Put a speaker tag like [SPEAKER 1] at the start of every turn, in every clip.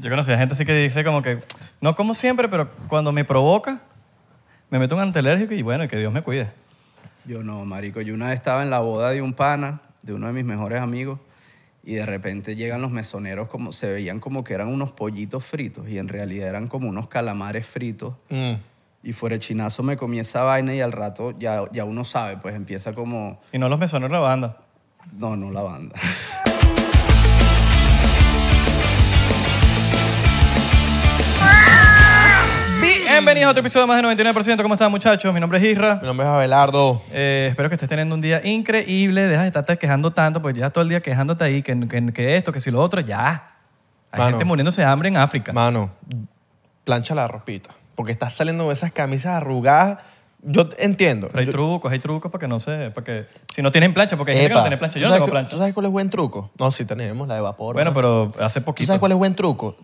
[SPEAKER 1] Yo conocí a gente así que dice como que, no como siempre, pero cuando me provoca, me meto un antialérgico y bueno, y que Dios me cuide.
[SPEAKER 2] Yo no, marico. Yo una vez estaba en la boda de un pana, de uno de mis mejores amigos, y de repente llegan los mesoneros como se veían como que eran unos pollitos fritos y en realidad eran como unos calamares fritos.
[SPEAKER 3] Mm.
[SPEAKER 2] Y fuera chinazo me comí esa vaina y al rato ya, ya uno sabe, pues empieza como...
[SPEAKER 1] Y no los mesoneros de la banda.
[SPEAKER 2] No, no la banda.
[SPEAKER 1] Bienvenidos a otro episodio más de 99%. ¿Cómo están, muchachos? Mi nombre es Isra.
[SPEAKER 3] Mi nombre es Abelardo.
[SPEAKER 1] Eh, espero que estés teniendo un día increíble. Deja de estarte quejando tanto, porque ya todo el día quejándote ahí, que, que- que esto, que si lo otro, ya. Hay
[SPEAKER 3] Mano.
[SPEAKER 1] gente muriéndose de hambre en África.
[SPEAKER 3] Mano, plancha la ropita. Porque estás saliendo con esas camisas arrugadas. Yo entiendo.
[SPEAKER 1] Pero hay
[SPEAKER 3] Yo-
[SPEAKER 1] trucos, hay trucos para que no se... Para que, si no tienen plancha, porque hay gente que no tiene plancha.
[SPEAKER 3] ¿tú
[SPEAKER 1] Yo no
[SPEAKER 3] sabes
[SPEAKER 1] tengo
[SPEAKER 3] cu-
[SPEAKER 1] plancha.
[SPEAKER 3] ¿Tú sabes cuál es buen truco? No, sí tenemos, la de vapor.
[SPEAKER 1] Bueno, pero hace
[SPEAKER 3] ¿Tú
[SPEAKER 1] poquito.
[SPEAKER 3] sabes cuál es buen truco?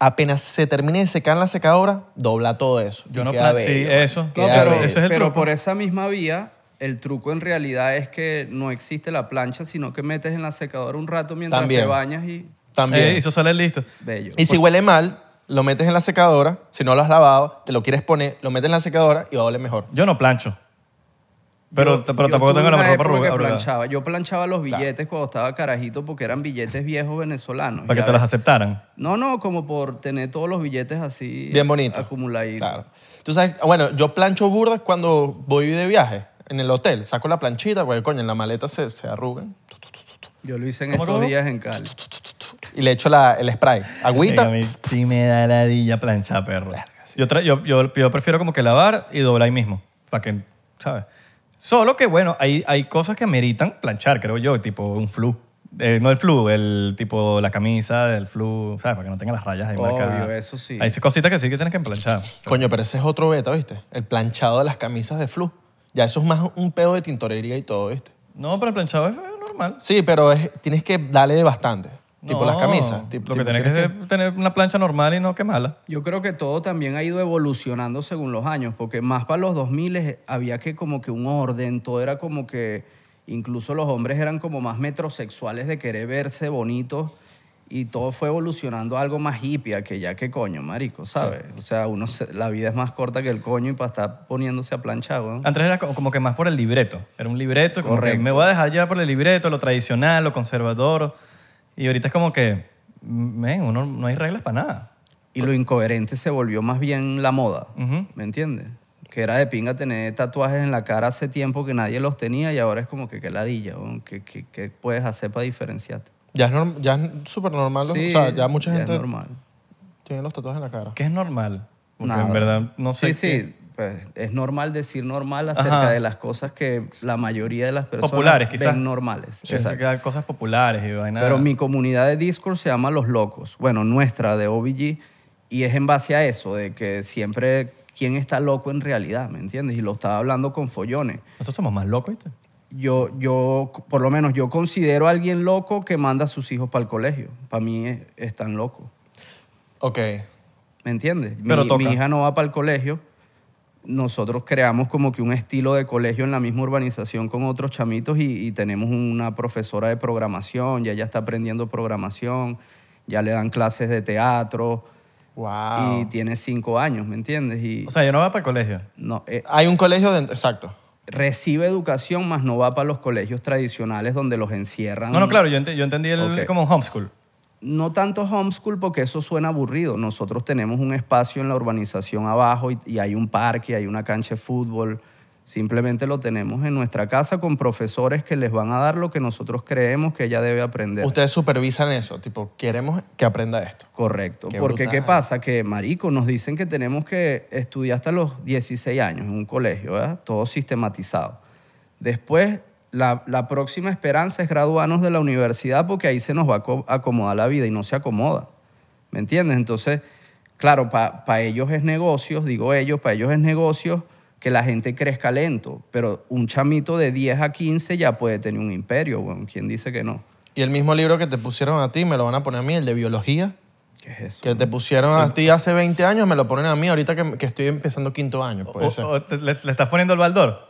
[SPEAKER 3] Apenas se termine de secar en la secadora, dobla todo eso.
[SPEAKER 1] Yo no plan- sí, eso. No, pero
[SPEAKER 3] bello.
[SPEAKER 1] ese es el
[SPEAKER 2] pero
[SPEAKER 1] truco.
[SPEAKER 2] por esa misma vía, el truco en realidad es que no existe la plancha, sino que metes en la secadora un rato mientras
[SPEAKER 3] También.
[SPEAKER 2] te bañas y
[SPEAKER 3] También.
[SPEAKER 1] Eh, hizo sale listo.
[SPEAKER 2] bello.
[SPEAKER 3] Y si huele mal, lo metes en la secadora. Si no lo has lavado, te lo quieres poner, lo metes en la secadora y va a oler mejor.
[SPEAKER 1] Yo no plancho. Pero,
[SPEAKER 2] Yo-
[SPEAKER 1] pero
[SPEAKER 2] yo
[SPEAKER 1] tampoco tengo la ropa arrugada.
[SPEAKER 2] planchaba. Yo planchaba los billetes cuando estaba carajito porque eran billetes viejos venezolanos.
[SPEAKER 1] Para que te los
[SPEAKER 2] veces-
[SPEAKER 1] aceptaran.
[SPEAKER 2] No, no, como por tener todos los billetes así
[SPEAKER 3] Bien bonito.
[SPEAKER 2] acumuladitos.
[SPEAKER 3] Claro. Tú sabes, bueno, yo plancho burdas cuando voy de viaje en el hotel. Saco la planchita, porque coño, en la maleta se, se arrugan.
[SPEAKER 2] Yo lo hice en
[SPEAKER 1] ¿Cómo,
[SPEAKER 2] estos
[SPEAKER 1] cómo?
[SPEAKER 2] días en Cali.
[SPEAKER 3] Y le echo la- el spray.
[SPEAKER 1] Venga,
[SPEAKER 3] Agüita.
[SPEAKER 1] a mí sí me da ladilla planchar, perro. Yo, tra- yo, yo, yo prefiero como que lavar y doblar ahí mismo. Para que, ¿sabes? Solo que, bueno, hay, hay cosas que ameritan planchar, creo yo, tipo un flu. Eh, no el flu, el tipo la camisa, el flu, ¿sabes? Para que no tenga las rayas ahí
[SPEAKER 2] Obvio,
[SPEAKER 1] marcadas.
[SPEAKER 2] eso sí.
[SPEAKER 1] Hay cositas que sí que tienes que planchar.
[SPEAKER 3] Coño, pero ese es otro beta, ¿viste? El planchado de las camisas de flu. Ya eso es más un pedo de tintorería y todo, ¿viste?
[SPEAKER 1] No, pero el planchado es normal.
[SPEAKER 3] Sí, pero es- tienes que darle bastante. Tipo
[SPEAKER 1] No,
[SPEAKER 3] las camisas. Tipo-
[SPEAKER 1] Lo que tienes que es tener una plancha normal y no quemarla.
[SPEAKER 2] Yo creo que todo también ha ido evolucionando según los años, porque más para los 2000 había que como que un orden, todo era como que incluso los hombres eran como más metrosexuales de querer verse bonitos y todo fue evolucionando a algo más hippie, que ya que coño, marico, ¿sabes? O sea, uno se- la vida es más corta que el coño y para estar poniéndose a planchar, ¿no?
[SPEAKER 1] Antes era como que más por el libreto. Era un libreto, como que me voy a dejar llevar por el libreto, lo tradicional, lo conservador. Y ahorita es como que, men, uno no hay reglas para nada.
[SPEAKER 2] Y lo incoherente se volvió más bien la moda,
[SPEAKER 1] Ujú.
[SPEAKER 2] ¿me entiendes? Que era de pinga tener tatuajes en la cara hace tiempo que nadie los tenía y ahora es como que qué ladilla. ¿Qué, qué, qué puedes hacer para diferenciarte?
[SPEAKER 3] Ya es, norm- ya es súper normal. ¿no?
[SPEAKER 2] Sí,
[SPEAKER 3] o sea, ya mucha
[SPEAKER 2] ya
[SPEAKER 3] gente
[SPEAKER 2] es normal.
[SPEAKER 3] tiene los tatuajes en la cara.
[SPEAKER 1] Que es normal. Porque
[SPEAKER 2] Nada.
[SPEAKER 1] en verdad no sé.
[SPEAKER 2] Sí,
[SPEAKER 1] qué-
[SPEAKER 2] sí, pues es normal decir normal acerca
[SPEAKER 1] Ajá.
[SPEAKER 2] de las cosas que la mayoría de las personas
[SPEAKER 1] Populares, quizás.
[SPEAKER 2] ven normales.
[SPEAKER 1] Sí,
[SPEAKER 2] Exacto.
[SPEAKER 1] cosas populares y vaina.
[SPEAKER 2] Pero mi comunidad de Discord se llama Los Locos. Bueno, nuestra de OBG. Y es en base a eso, de que siempre quién está loco en realidad, ¿me entiendes? Y lo estaba hablando con follones.
[SPEAKER 1] Nosotros somos más locos, ¿viste?
[SPEAKER 2] Yo, yo, por lo menos, yo considero a alguien loco que manda a sus hijos para el colegio. Para mí es, es tan loco.
[SPEAKER 3] Ok.
[SPEAKER 2] ¿Me entiendes?
[SPEAKER 1] Pero
[SPEAKER 2] mi,
[SPEAKER 1] toca.
[SPEAKER 2] mi hija no va para el colegio. Nosotros creamos como que un estilo de colegio en la misma urbanización con otros chamitos y, y tenemos una profesora de programación, ya ella está aprendiendo programación, ya le dan clases de teatro
[SPEAKER 3] Wow.
[SPEAKER 2] y tiene cinco años, ¿me entiendes? Y
[SPEAKER 1] O sea, yo no voy para el colegio.
[SPEAKER 2] no, eh,
[SPEAKER 3] Hay un colegio dentro. Exacto.
[SPEAKER 2] recibe educación, más no va para los colegios tradicionales donde los encierran.
[SPEAKER 1] No, no, claro, yo, ent- yo entendí el
[SPEAKER 2] Ok.
[SPEAKER 1] como homeschool.
[SPEAKER 2] No tanto homeschool porque eso suena aburrido. Nosotros tenemos un espacio en la urbanización abajo y, y hay un parque, hay una cancha de fútbol. Simplemente lo tenemos en nuestra casa con profesores que les van a dar lo que nosotros creemos que ella debe aprender.
[SPEAKER 3] Ustedes supervisan eso. Tipo, queremos que aprenda esto.
[SPEAKER 2] Correcto.
[SPEAKER 3] Qué
[SPEAKER 2] Porque
[SPEAKER 3] brutal.
[SPEAKER 2] ¿qué pasa? Que, marico, nos dicen que tenemos que estudiar hasta los 16 años en un colegio, ¿verdad? Todo sistematizado. Después, la, la próxima esperanza es graduarnos de la universidad porque ahí se nos va a aco- acomodar la vida y no se acomoda. ¿Me entiendes? Entonces, claro, para ellos es negocios, digo ellos, para ellos es negocios que la gente crezca lento, pero un chamito de 10 a 15 ya puede tener un imperio, bueno, ¿quién dice que no?
[SPEAKER 3] Y el mismo libro que te pusieron a ti, me lo van a poner a mí, el de biología,
[SPEAKER 2] ¿Qué es eso?
[SPEAKER 3] que te pusieron a ti hace 20 años, me lo ponen a mí ahorita que, que estoy empezando quinto año. Puede
[SPEAKER 1] O-
[SPEAKER 3] ser.
[SPEAKER 1] o te- le, le estás poniendo el baldor.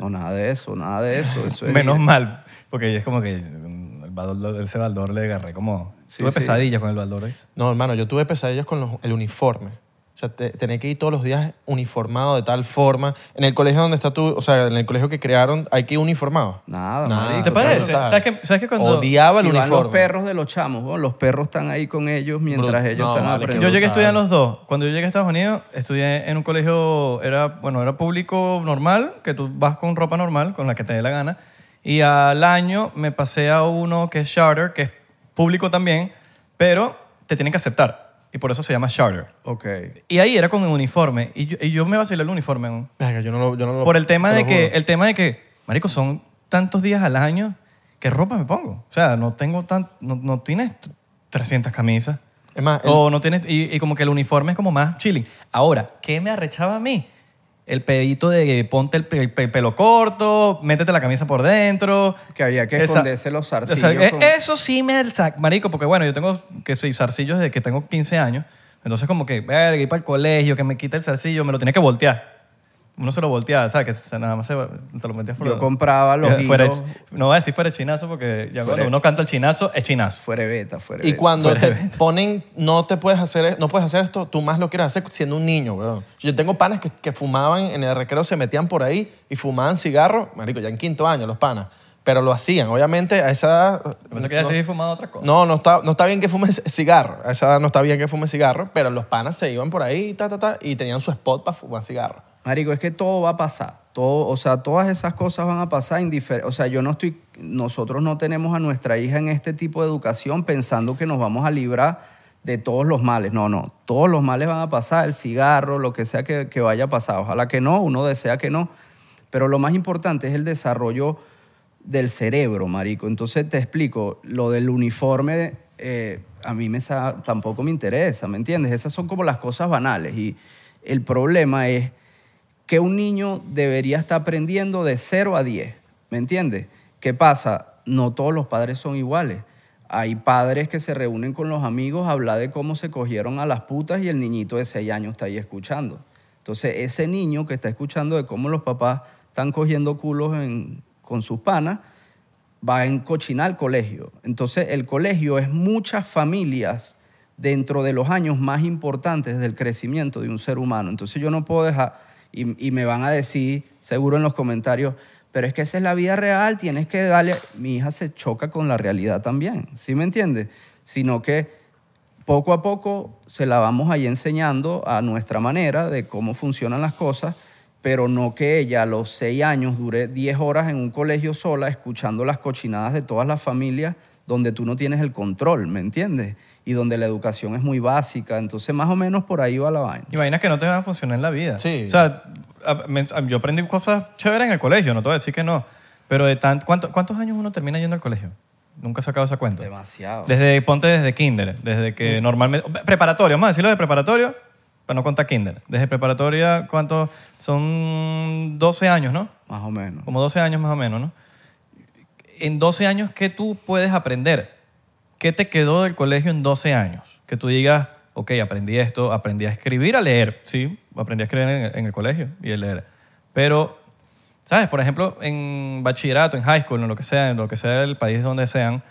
[SPEAKER 2] No, nada de eso, nada de eso. eso es-
[SPEAKER 1] Menos mal. Porque es como que mm, el baldor- ese baldor le agarré como...
[SPEAKER 2] Sí,
[SPEAKER 1] tuve
[SPEAKER 2] sí.
[SPEAKER 1] pesadillas con el baldor.
[SPEAKER 3] No, hermano, yo tuve pesadillas con los- el uniforme. O sea, te- tener que ir todos los días uniformado de tal forma. En el colegio donde está tú, o sea, en el colegio que crearon, hay que ir uniformado.
[SPEAKER 2] Nada,
[SPEAKER 3] Nada.
[SPEAKER 1] ¿Te parece?
[SPEAKER 3] total.
[SPEAKER 1] ¿Sabes que, ¿Sabes que cuando...
[SPEAKER 3] Odiaba el
[SPEAKER 2] Si van
[SPEAKER 3] uniforme.
[SPEAKER 2] los perros de los chamos, ¿no? los perros están ahí con ellos mientras
[SPEAKER 3] Bru-
[SPEAKER 2] ellos
[SPEAKER 3] no,
[SPEAKER 2] están
[SPEAKER 3] vale,
[SPEAKER 2] aprendiendo.
[SPEAKER 1] Yo llegué a estudiar en los dos. Cuando yo llegué a Estados Unidos, estudié en un colegio, era, bueno, era público normal, que tú vas con ropa normal, con la que te dé la gana. Y al año me pasé a uno que es charter, que es público también, pero te tienen que aceptar. Y por eso se llama charter.
[SPEAKER 2] Ok.
[SPEAKER 1] Y ahí era con el uniforme. Y yo, y yo me vacilé el uniforme. ¿no?
[SPEAKER 3] Verga, yo no lo, yo no lo-
[SPEAKER 1] Por el tema
[SPEAKER 3] te
[SPEAKER 1] de
[SPEAKER 3] lo
[SPEAKER 1] que,
[SPEAKER 3] juro.
[SPEAKER 1] el tema de que, marico, son tantos días al año, ¿qué ropa me pongo? O sea, no tengo tan, no, no tienes 300 camisas.
[SPEAKER 3] Es más, el-
[SPEAKER 1] O no tienes, y, y como que el uniforme es como más chilling. Ahora, ¿qué me arrechaba a mí? El pedito de ponte el, pe- el pe- pelo corto, métete la camisa por dentro.
[SPEAKER 2] Que había que esconderse los
[SPEAKER 1] o sea,
[SPEAKER 2] zarcillos.
[SPEAKER 1] eh,
[SPEAKER 2] con-
[SPEAKER 1] Eso sí me sac, marico, porque bueno, yo tengo que soy zarcillos desde que tengo 15 años. Entonces como que, verga, ir para el colegio, que me quita el zarcillo, me lo tenía que voltear. Uno se lo volteaba, ¿sabes? Que se- nada más se, te lo metías por
[SPEAKER 2] Yo compraba los
[SPEAKER 1] Eh, fuera
[SPEAKER 2] hilos.
[SPEAKER 1] No voy a decir fuera de chinazo porque ya cuando uno canta el chinazo, es chinazo.
[SPEAKER 2] Fuera de beta, fuera
[SPEAKER 3] Y
[SPEAKER 2] de beta.
[SPEAKER 3] cuando te ponen, no te puedes hacer, no puedes hacer esto, tú más lo quieres hacer siendo un niño, weón. Yo tengo panas que, que fumaban en el recreo, se metían por ahí y fumaban cigarro, marico, ya en quinto año los panas. Pero lo hacían, obviamente a esa edad...
[SPEAKER 1] Pensé que ya
[SPEAKER 3] no,
[SPEAKER 1] seguí fumando otra cosa.
[SPEAKER 3] no, no está, no está bien que fumen cigarro. A esa edad no está bien que fumen cigarro, pero los panas se iban por ahí ta, ta, ta, y tenían su spot para fumar cigarro.
[SPEAKER 2] Marico, es que todo va a pasar. Todo, o sea, todas esas cosas van a pasar indifer- O sea, yo no estoy. Nosotros no tenemos a nuestra hija en este tipo de educación pensando que nos vamos a librar de todos los males. No, no. Todos los males van a pasar, el cigarro, lo que sea que, vaya a pasar. Ojalá que no, uno desea que no. Pero lo más importante es el desarrollo del cerebro, marico. Entonces te explico, lo del uniforme eh, a mí me tampoco me interesa, ¿me entiendes? Esas son como las cosas banales y el problema es que un niño debería estar aprendiendo de 0 a 10, ¿me entiendes? ¿Qué pasa? No todos los padres son iguales. Hay padres que se reúnen con los amigos a hablar de cómo se cogieron a las putas y el niñito de 6 años está ahí escuchando. Entonces, ese niño que está escuchando de cómo los papás están cogiendo culos con sus panas, va a encochinar al colegio. Entonces, el colegio es muchas familias dentro de los años más importantes del crecimiento de un ser humano. Entonces, yo no puedo dejar, y, me van a decir, seguro en los comentarios, pero es que esa es la vida real, tienes que darle... Mi hija se choca con la realidad también, ¿sí me entiendes? Sino que poco a poco se la vamos ahí enseñando a nuestra manera de cómo funcionan las cosas, pero no que ella a los seis años dure 10 horas en un colegio sola escuchando las cochinadas de todas las familias donde tú no tienes el control, ¿me entiendes? Y donde la educación es muy básica, entonces más o menos por ahí va la vaina.
[SPEAKER 1] Y vainas que no te van a funcionar en la vida.
[SPEAKER 3] Sí.
[SPEAKER 1] O sea, a- me- a- yo aprendí cosas chéveres en el colegio, no te voy a decir que no. Pero de tan, ¿cuánto- ¿cuántos años uno termina yendo al colegio? Nunca he sacado esa cuenta.
[SPEAKER 2] Demasiado.
[SPEAKER 1] Desde, ponte desde kinder, desde que normalmente... Preparatorio, vamos a decirlo de preparatorio, para no contar kinder. Desde preparatoria, ¿cuántos? Son 12 años, ¿no?
[SPEAKER 2] Más o menos.
[SPEAKER 1] Como 12 años más o menos, ¿no? En 12 años, ¿qué tú puedes aprender? ¿Qué te quedó del colegio en 12 años? Que tú digas, ok, aprendí esto, aprendí a escribir, a leer. Sí, aprendí a escribir en el, colegio y a leer. Pero, ¿sabes? Por ejemplo, en bachillerato, en high school, en lo que sea, en lo que sea el país donde sean,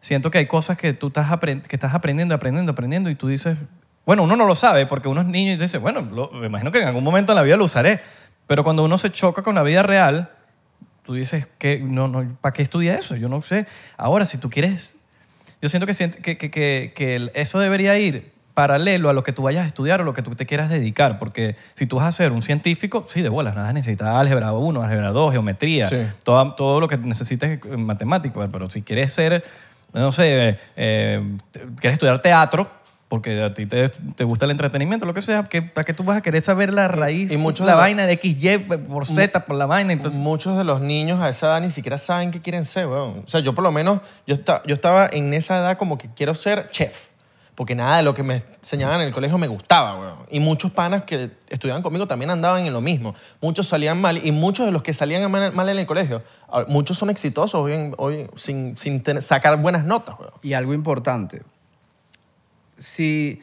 [SPEAKER 1] siento que hay cosas que tú estás, que estás aprendiendo, aprendiendo, aprendiendo y tú dices, bueno, uno no lo sabe porque uno es niño y dice, bueno, lo- me imagino que en algún momento en la vida lo usaré. Pero cuando uno se choca con la vida real, tú dices, que no, no, ¿para qué estudia eso? Yo no sé. Ahora, si tú quieres, yo siento que, que, que, que, eso debería ir paralelo a lo que tú vayas a estudiar o lo que tú te quieras dedicar, porque si tú vas a ser un científico, sí, de bolas, nada, necesitas álgebra 1, álgebra 2, geometría,
[SPEAKER 3] Sí.
[SPEAKER 1] todo, todo lo que necesites en matemáticas, pero si quieres ser, no sé, eh, te- quieres estudiar teatro, porque a ti te, te gusta el entretenimiento, lo que sea, que, ¿para qué tú vas a querer saber la raíz,
[SPEAKER 3] y muchos
[SPEAKER 1] la
[SPEAKER 3] de los-
[SPEAKER 1] vaina de X, Y por Z, por la vaina? Entonces,
[SPEAKER 3] Muchos de los niños a esa edad ni siquiera saben qué quieren ser, weón. O sea, yo por lo menos, yo, esta- yo estaba en esa edad como que quiero ser chef. Porque nada de lo que me enseñaban en el colegio me gustaba, weón. Y muchos panas que estudiaban conmigo también andaban en lo mismo. Muchos salían mal y muchos de los que salían mal, mal en el colegio, ahora, muchos son exitosos hoy, en- hoy sin, sin tener- sacar buenas notas, weón.
[SPEAKER 2] Y algo importante, si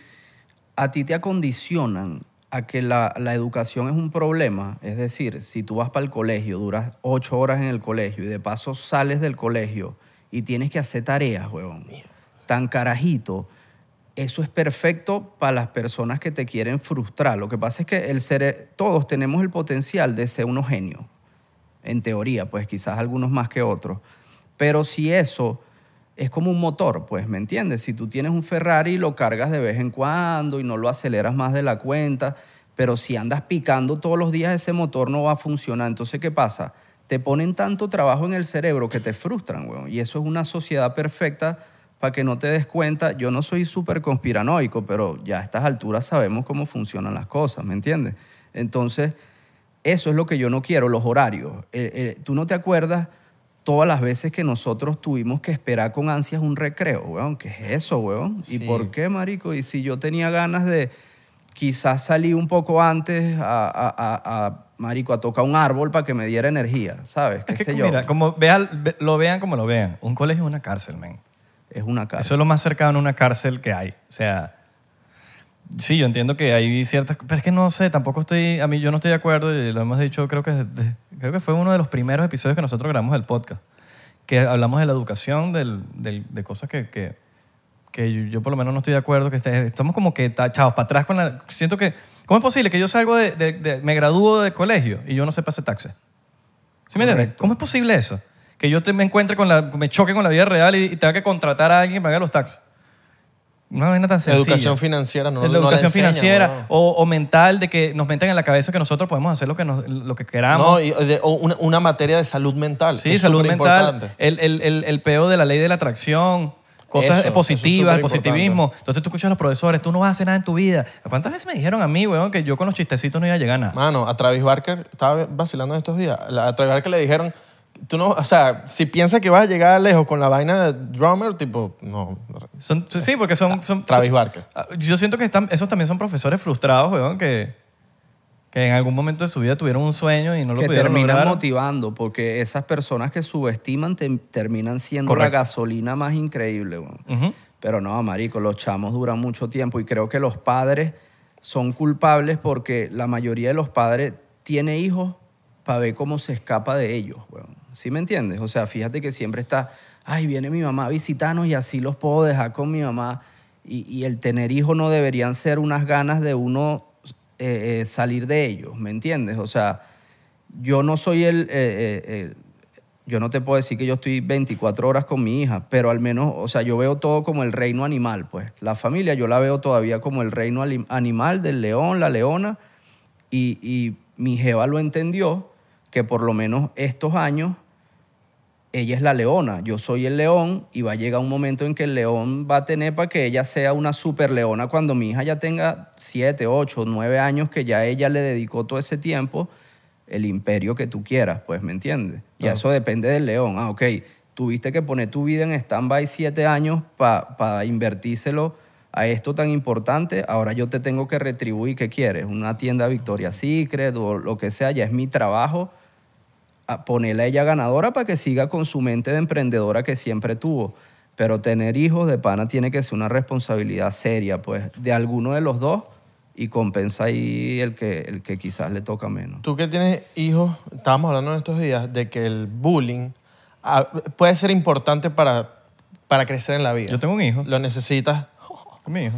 [SPEAKER 2] a ti te acondicionan a que la, la educación es un problema, es decir, si tú vas para el colegio, duras ocho horas en el colegio y de paso sales del colegio y tienes que hacer tareas, huevón, tan carajito, eso es perfecto para las personas que te quieren frustrar. Lo que pasa es que el cere- todos tenemos el potencial de ser unos genios, en teoría, pues quizás algunos más que otros. Pero si eso es como un motor, pues, ¿me entiendes? Si tú tienes un Ferrari lo cargas de vez en cuando y no lo aceleras más de la cuenta, pero si andas picando todos los días ese motor no va a funcionar. Entonces, ¿qué pasa? Te ponen tanto trabajo en el cerebro que te frustran, weón. Y eso es una sociedad perfecta para que no te des cuenta. Yo no soy súper conspiranoico, pero ya a estas alturas sabemos cómo funcionan las cosas, ¿me entiendes? Entonces, eso es lo que yo no quiero, los horarios. Eh, eh, ¿Tú no te acuerdas todas las veces que nosotros tuvimos que esperar con ansias un recreo, weón? ¿Qué es eso, weón?
[SPEAKER 3] Sí.
[SPEAKER 2] ¿Y por qué, marico? Y si yo tenía ganas de quizás salir un poco antes a, a- a- a, marico, a tocar un árbol para que me diera energía, ¿sabes? ¿Qué
[SPEAKER 1] Es que,
[SPEAKER 2] sé yo?
[SPEAKER 1] mira, como vea- ve- lo vean como lo vean, un colegio es una cárcel, men.
[SPEAKER 2] es una casa.
[SPEAKER 1] Eso es lo más cercano a una cárcel que hay. O sea, sí, yo entiendo que hay ciertas... Pero es que no sé, tampoco estoy... A mí yo no estoy de acuerdo y lo hemos dicho, creo que, de- creo que fue uno de los primeros episodios que nosotros grabamos del podcast, que hablamos de la educación, del- del- de cosas que, que, que yo, yo por lo menos no estoy de acuerdo, que este- estamos como que tachados para atrás con la... Siento que... ¿Cómo es posible que yo salgo de... de- de- me gradúo de colegio y yo no sepa hacer taxes? ¿Sí me entiendes? ¿Cómo es posible eso? Que yo te, me encuentre con la, me choque con la vida real y, y tenga que contratar a alguien que me haga los taxes. Una vaina tan sencilla.
[SPEAKER 3] Educación financiera, no
[SPEAKER 1] la educación
[SPEAKER 3] enseñan,
[SPEAKER 1] financiera o, o mental de que nos metan en la cabeza que nosotros podemos hacer lo que, nos- lo que queramos.
[SPEAKER 3] No, y de- o una, una materia de salud mental.
[SPEAKER 1] sí, salud mental, el, el, el, el peo de la ley de la atracción, cosas
[SPEAKER 3] Eso, eso es
[SPEAKER 1] positivas, el
[SPEAKER 3] superimportante.
[SPEAKER 1] positivismo. Entonces tú escuchas a los profesores, tú no vas a hacer nada en tu vida. ¿Cuántas veces me dijeron a mí, weón, que yo con los chistecitos no iba a llegar a nada?
[SPEAKER 3] Mano, a Travis Barker, estaba vacilando en estos días. A Travis Barker le dijeron, tú no, o sea, si piensas que vas a llegar lejos con la vaina de drummer, tipo, no.
[SPEAKER 1] Son- sí, porque son... son
[SPEAKER 3] Travis Barker.
[SPEAKER 1] Ah, Yo siento que están, esos también son profesores frustrados, weón, que, que en algún momento de su vida tuvieron un sueño y no lo
[SPEAKER 2] que
[SPEAKER 1] pudieron
[SPEAKER 2] terminan
[SPEAKER 1] lograr.
[SPEAKER 2] motivando, porque esas personas que subestiman te- terminan siendo
[SPEAKER 1] Correcto.
[SPEAKER 2] la gasolina más increíble. weón. Pero no, marico, los chamos duran mucho tiempo y creo que los padres son culpables porque la mayoría de los padres tiene hijos para ver cómo se escapa de ellos, weón. ¿Sí me entiendes? O sea, fíjate que siempre está, ay, viene mi mamá a visitarnos y así los puedo dejar con mi mamá. Y, el tener hijos no deberían ser unas ganas de uno eh, eh, salir de ellos, ¿me entiendes? O sea, yo no soy el, eh, yo no te puedo decir que yo estoy 24 horas con mi hija, pero al menos, o sea, yo veo todo como el reino animal, pues. La familia yo la veo todavía como el reino animal del león, la leona, y, y mi jeva lo entendió, que por lo menos estos años ella es la leona, yo soy el león y va a llegar un momento en que el león va a tener para que ella sea una super leona cuando mi hija ya tenga 7, 8, 9 años, que ya ella le dedicó todo ese tiempo, el imperio que tú quieras, pues, ¿me entiendes? Y eso depende del león. Ah, ok, tuviste que poner tu vida en stand-by 7 años para invertírselo a esto tan importante, ahora yo te tengo que retribuir, ¿qué quieres? Una tienda Victoria Secret o lo que sea, ya es mi trabajo a ponerla a ella ganadora para que siga con su mente de emprendedora que siempre tuvo. Pero tener hijos de pana tiene que ser una responsabilidad seria, pues, de alguno de los dos y compensa ahí el que, el que quizás le toca menos.
[SPEAKER 3] Tú que tienes hijos, estábamos hablando en estos días de que el bullying ah, puede ser importante para, para crecer en la vida.
[SPEAKER 1] Yo tengo un hijo,
[SPEAKER 3] Lo necesitas,
[SPEAKER 1] mi hijo.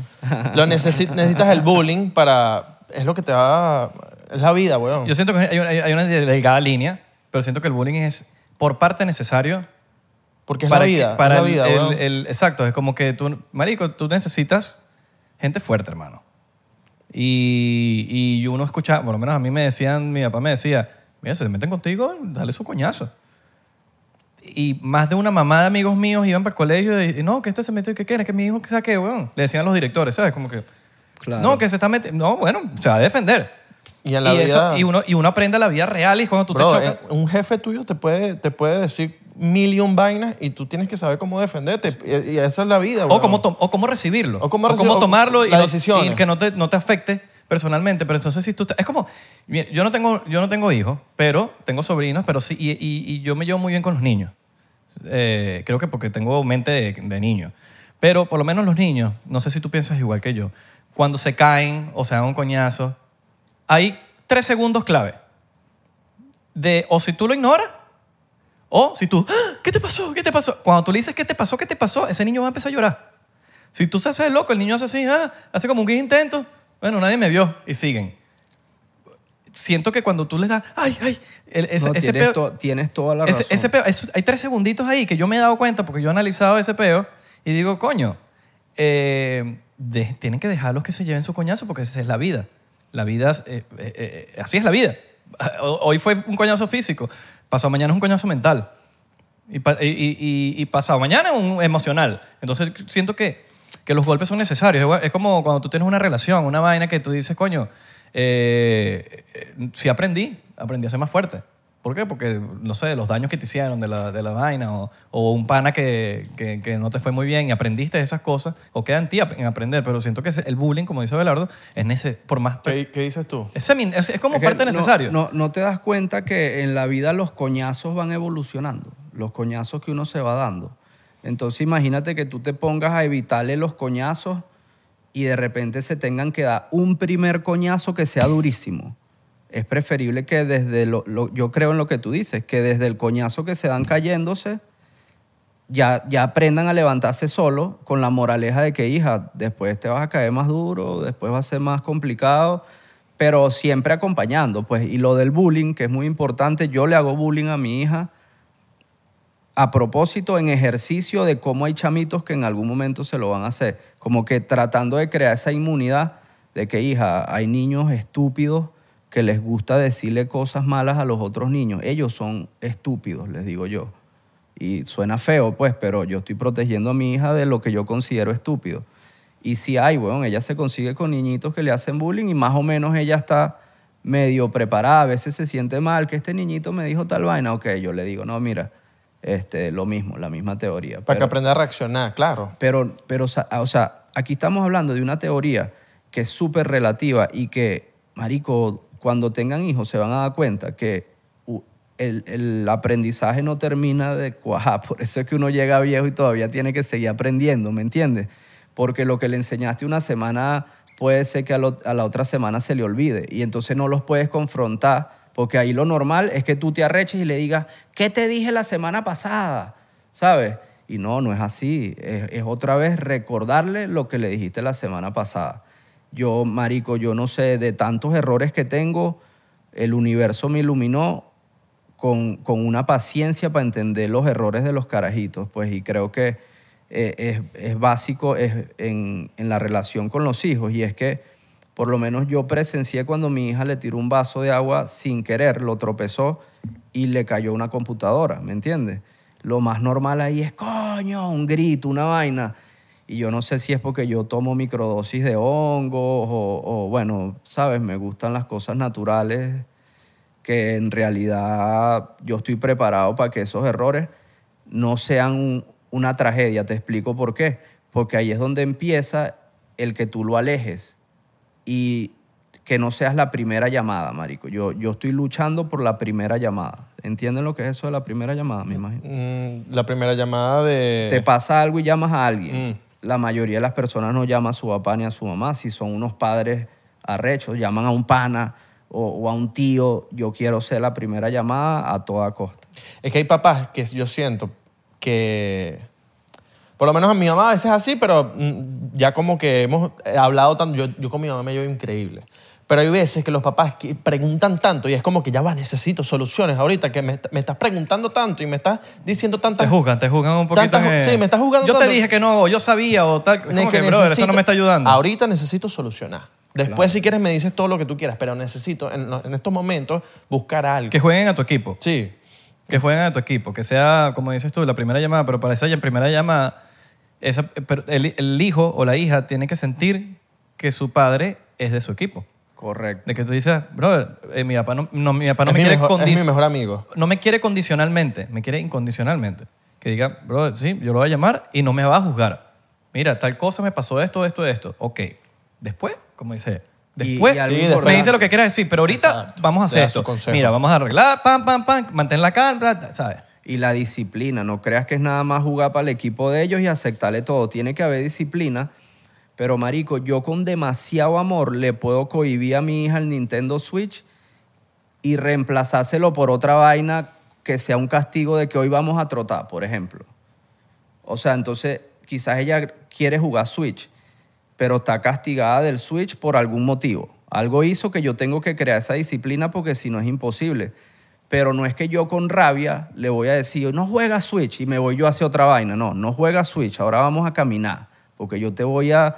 [SPEAKER 3] lo necesi- necesitas el bullying para... Es lo que te va... Es la vida, weón.
[SPEAKER 1] Yo siento que hay una, hay una delgada línea, pero siento que el bullying es por parte necesario
[SPEAKER 3] Porque es
[SPEAKER 1] para
[SPEAKER 3] la
[SPEAKER 1] que-
[SPEAKER 3] vida.
[SPEAKER 1] para
[SPEAKER 3] es la
[SPEAKER 1] el-
[SPEAKER 3] vida,
[SPEAKER 1] el-
[SPEAKER 3] weón.
[SPEAKER 1] el- exacto, es como que tú, marico, tú necesitas gente fuerte, hermano. Y, y uno escucha, por lo menos a mí me decían, mi papá me decía, mira, se meten contigo, dale su coñazo. Y más de una mamá de amigos míos iban para el colegio y, no, que este se metió, ¿qué quiere? Que mi hijo que saque, weón. Le decían los directores, ¿sabes? Como que,
[SPEAKER 2] Claro.
[SPEAKER 1] no, que se está metiendo, no, bueno, se va a defender.
[SPEAKER 3] Y en la
[SPEAKER 1] y, eso-
[SPEAKER 3] vida...
[SPEAKER 1] y, uno, y uno aprende la vida real y cuando tú
[SPEAKER 3] Bro,
[SPEAKER 1] te chocas...
[SPEAKER 3] eh, un jefe tuyo te puede, te puede decir millón vainas y tú tienes que saber cómo defenderte. Y, y esa es la vida,
[SPEAKER 1] O cómo, o cómo recibirlo.
[SPEAKER 3] O cómo recibir- o
[SPEAKER 1] tomarlo y,
[SPEAKER 3] las
[SPEAKER 1] no-
[SPEAKER 3] decisiones.
[SPEAKER 1] y que no te, no te afecte personalmente. Pero entonces si tú... te- es como... Yo no tengo, yo no tengo hijos, pero tengo sobrinos, pero sí... Y, y- y yo me llevo muy bien con los niños. Eh, creo que porque tengo mente de, de niño. Pero por lo menos los niños, no sé si tú piensas igual que yo, cuando se caen o se dan un coñazo, hay tres segundos clave. De o si tú lo ignoras O si tú, "Ah, ¿qué te pasó? ¿Qué te pasó? Cuando tú le dices, ¿qué te pasó? ¿Qué te pasó? Ese niño va a empezar a llorar. Si tú se haces loco, el niño hace así, ah, hace como un intento. Bueno, nadie me vio y siguen. Siento que cuando tú les das, ay, ay, el- ese,
[SPEAKER 2] No,
[SPEAKER 1] ese
[SPEAKER 2] tienes,
[SPEAKER 1] peo-
[SPEAKER 2] to- tienes toda la razón.
[SPEAKER 1] ese peo, hay tres segunditos ahí que yo me he dado cuenta porque yo he analizado ese peo y digo, coño, eh, de- tienen que dejarlos que se lleven su coñazo porque esa es la vida. La vida, eh, eh, eh, así es la vida. Hoy fue un coñazo físico, pasado mañana es un coñazo mental. Y, pa- y- y- y- y pasado mañana un emocional. Entonces siento que, que los golpes son necesarios. Es como cuando tú tienes una relación, una vaina que tú dices, coño, sí aprendí, aprendí a ser más fuerte. ¿Por qué? Porque, no sé, los daños que te hicieron de la, de la vaina o, o un pana que, que- que no te fue muy bien y aprendiste esas cosas o queda en ti en aprender. Pero siento que el bullying, como dice Belardo, es nece- por más...
[SPEAKER 3] ¿Qué, qué dices tú?
[SPEAKER 1] Es, semi- es- es como
[SPEAKER 2] Es
[SPEAKER 1] parte
[SPEAKER 2] no-
[SPEAKER 1] necesario.
[SPEAKER 2] No, no te das cuenta que en la vida los coñazos van evolucionando, los coñazos que uno se va dando. Entonces imagínate que tú te pongas a evitarle los coñazos y de repente se tengan que dar un primer coñazo que sea durísimo. Es preferible que desde lo, yo creo en lo que tú dices, que desde el coñazo que se dan cayéndose, ya, ya aprendan a levantarse solo con la moraleja de que, hija, después te vas a caer más duro, después va a ser más complicado, pero siempre acompañando, pues. Y lo del bullying, que es muy importante, yo le hago bullying a mi hija a propósito en ejercicio de cómo hay chamitos que en algún momento se lo van a hacer, como que tratando de crear esa inmunidad de que, hija, hay niños estúpidos que les gusta decirle cosas malas a los otros niños. Ellos son estúpidos, les digo yo. Y suena feo, pues, pero yo estoy protegiendo a mi hija de lo que yo considero estúpido. Y si hay, bueno, ella se consigue con niñitos que le hacen bullying y más o menos ella está medio preparada. A veces se siente mal que este niñito me dijo tal vaina. Ok, yo le digo, no, mira, este, lo mismo, la misma teoría.
[SPEAKER 3] Para que aprenda a reaccionar, claro.
[SPEAKER 2] pero, pero, sea, o sea, aquí estamos hablando de una teoría que es súper relativa y que, marico, cuando tengan hijos se van a dar cuenta que el, el aprendizaje no termina de cuajar. Por eso es que uno llega viejo y todavía tiene que seguir aprendiendo, ¿me entiendes? Porque lo que le enseñaste una semana puede ser que a, lo- a la otra semana se le olvide y entonces no los puedes confrontar porque ahí lo normal es que tú te arreches y le digas, ¿qué te dije la semana pasada? ¿Sabes? Y no, no es así. Es, es otra vez recordarle lo que le dijiste la semana pasada. Yo, marico, yo no sé, de tantos errores que tengo, el universo me iluminó con, con una paciencia para entender los errores de los carajitos, pues, y creo que eh, es, es básico es en, en la relación con los hijos, y es que por lo menos yo presencié cuando mi hija le tiró un vaso de agua sin querer, lo tropezó y le cayó una computadora, ¿me entiendes? Lo más normal ahí es, coño, un grito, una vaina. Y yo no sé si es porque yo tomo microdosis de hongos o, o, bueno, sabes, me gustan las cosas naturales que en realidad yo estoy preparado para que esos errores no sean un- una tragedia. Te explico por qué. Porque ahí es donde empieza el que tú lo alejes y que no seas la primera llamada, marico. Yo, yo estoy luchando por la primera llamada. ¿Entienden lo que es eso de la primera llamada? Me imagino.
[SPEAKER 3] Mm, la primera llamada de...
[SPEAKER 2] Te pasa algo y llamas a alguien.
[SPEAKER 3] Mm.
[SPEAKER 2] La mayoría de las personas no llaman a su papá ni a su mamá. Si son unos padres arrechos, llaman a un pana o, a un tío. Yo quiero ser la primera llamada a toda costa.
[SPEAKER 3] Es que hay papás que yo siento que... Por lo menos a mi mamá a veces es así, pero mm, ya como que hemos hablado tanto. Yo, yo con mi mamá me llevo increíble. Pero hay veces que los papás que preguntan tanto y es como que ya va, necesito soluciones ahorita, que me, me estás preguntando tanto y me estás diciendo tantas...
[SPEAKER 1] Te juzgan, te juzgan un poquito.
[SPEAKER 3] Tantas-
[SPEAKER 1] en-
[SPEAKER 3] sí, me estás jugando
[SPEAKER 1] Yo te
[SPEAKER 3] tanto.
[SPEAKER 1] dije que no, yo sabía o tal. Es como
[SPEAKER 3] que
[SPEAKER 1] que, brother, eso
[SPEAKER 3] necesito-
[SPEAKER 1] no me está ayudando.
[SPEAKER 3] Ahorita necesito solucionar. Después, si quieres, me dices todo lo que tú quieras, pero necesito en, en estos momentos buscar algo.
[SPEAKER 1] Que jueguen a tu equipo.
[SPEAKER 3] Sí.
[SPEAKER 1] Que jueguen a tu equipo. Que sea, como dices tú, la primera llamada. Pero para esa primera llamada, esa, el, el hijo o la hija tiene que sentir que su padre es de su equipo.
[SPEAKER 2] Correcto.
[SPEAKER 1] De que tú dices, brother, eh, mi papá no, no, mi papá no
[SPEAKER 3] es,
[SPEAKER 1] me
[SPEAKER 3] mi
[SPEAKER 1] quiere
[SPEAKER 3] mejor, es mi mejor amigo.
[SPEAKER 1] no me quiere condicionalmente, me quiere incondicionalmente. Que diga, brother, sí, yo lo voy a llamar y no me va a juzgar. Mira, tal cosa me pasó esto, esto, esto. Ok. Después, como dice,
[SPEAKER 2] Y-
[SPEAKER 1] después
[SPEAKER 2] y algo
[SPEAKER 3] Sí,
[SPEAKER 1] me
[SPEAKER 3] importante.
[SPEAKER 1] dice lo que quiera decir, pero ahorita
[SPEAKER 3] Exacto.
[SPEAKER 1] vamos a hacer esto.
[SPEAKER 3] consejo.
[SPEAKER 1] Mira, vamos a arreglar, pam, pam, pam, mantén la calma, ¿sabes?
[SPEAKER 2] Y la disciplina. No creas que es nada más jugar para el equipo de ellos y aceptarle todo. Tiene que haber disciplina. Pero, marico, yo con demasiado amor le puedo cohibir a mi hija el Nintendo Switch y reemplazárselo por otra vaina que sea un castigo de que hoy vamos a trotar, por ejemplo. O sea, entonces quizás ella quiere jugar Switch, pero está castigada del Switch por algún motivo. Algo hizo que yo tengo que crear esa disciplina porque si no es imposible. Pero no es que yo con rabia le voy a decir, no juega Switch y me voy yo hacia otra vaina. No, no juega Switch, ahora vamos a caminar. Porque yo te voy a,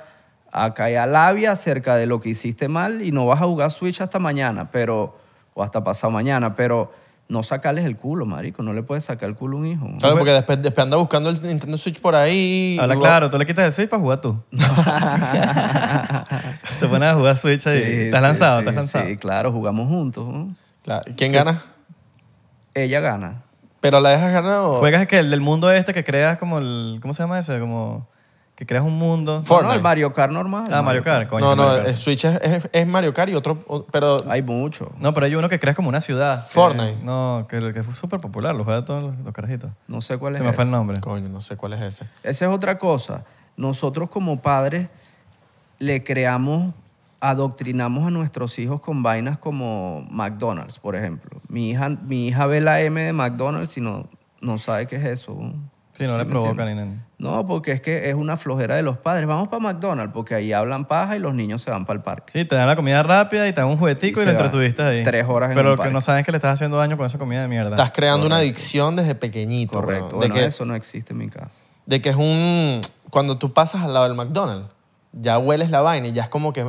[SPEAKER 2] a caer a labia acerca de lo que hiciste mal y no vas a jugar Switch hasta mañana, pero, o hasta pasado mañana. Pero no sacarles el culo, marico. No le puedes sacar el culo a un hijo.
[SPEAKER 3] Claro, porque después, después anda buscando el Nintendo Switch por ahí.
[SPEAKER 1] Habla
[SPEAKER 3] y-
[SPEAKER 1] claro, tú le quitas el Switch para jugar tú. Te pones a jugar Switch ahí.
[SPEAKER 2] Sí,
[SPEAKER 1] ¿Estás
[SPEAKER 2] sí,
[SPEAKER 1] lanzado?
[SPEAKER 2] sí,
[SPEAKER 1] ¿Estás lanzado?
[SPEAKER 2] Sí, claro, jugamos juntos. ¿no?
[SPEAKER 3] Claro. ¿Quién gana?
[SPEAKER 2] Ella gana.
[SPEAKER 3] ¿Pero la dejas ganar o...?
[SPEAKER 1] Juegas que el del mundo este que creas como el... ¿Cómo se llama ese? Como... Que creas un mundo.
[SPEAKER 2] No, no, el Mario Kart normal.
[SPEAKER 1] Ah, Mario Kart, coño.
[SPEAKER 3] no, no,
[SPEAKER 1] Mario Kart.
[SPEAKER 3] el Switch es, es- es Mario Kart y otro... o- Pero
[SPEAKER 2] Hay mucho.
[SPEAKER 1] No, pero hay uno que creas como una ciudad. que-
[SPEAKER 3] Fortnite.
[SPEAKER 1] no, que, que fue súper popular. Lo juegan todos los, los carajitos.
[SPEAKER 2] No sé cuál es
[SPEAKER 1] Se me fue el
[SPEAKER 2] ese.
[SPEAKER 1] nombre.
[SPEAKER 3] Coño, no sé cuál es ese.
[SPEAKER 2] Esa es otra cosa. Nosotros como padres le creamos, adoctrinamos a nuestros hijos con vainas como McDonald's, por ejemplo. Mi hija, mi hija ve la M de McDonald's y no, no sabe qué es eso.
[SPEAKER 1] Sí, no le provoca ni nada.
[SPEAKER 2] No, porque es que es una flojera de los padres. Vamos para McDonald's porque ahí hablan paja y los niños se van para el parque.
[SPEAKER 1] Sí, te dan la comida rápida y te dan un juguetico
[SPEAKER 2] Y
[SPEAKER 1] lo entretuviste ahí.
[SPEAKER 2] Tres horas en
[SPEAKER 1] Pero
[SPEAKER 2] un
[SPEAKER 1] lo que
[SPEAKER 2] parque.
[SPEAKER 1] no saben es que le estás haciendo daño con esa comida de mierda.
[SPEAKER 3] Estás creando una adicción desde pequeñito.
[SPEAKER 2] Correcto. Bueno,
[SPEAKER 3] de, que,
[SPEAKER 2] eso no existe en mi casa.
[SPEAKER 3] de que es un... Cuando tú pasas al lado del McDonald's, ya hueles la vaina y ya es como que...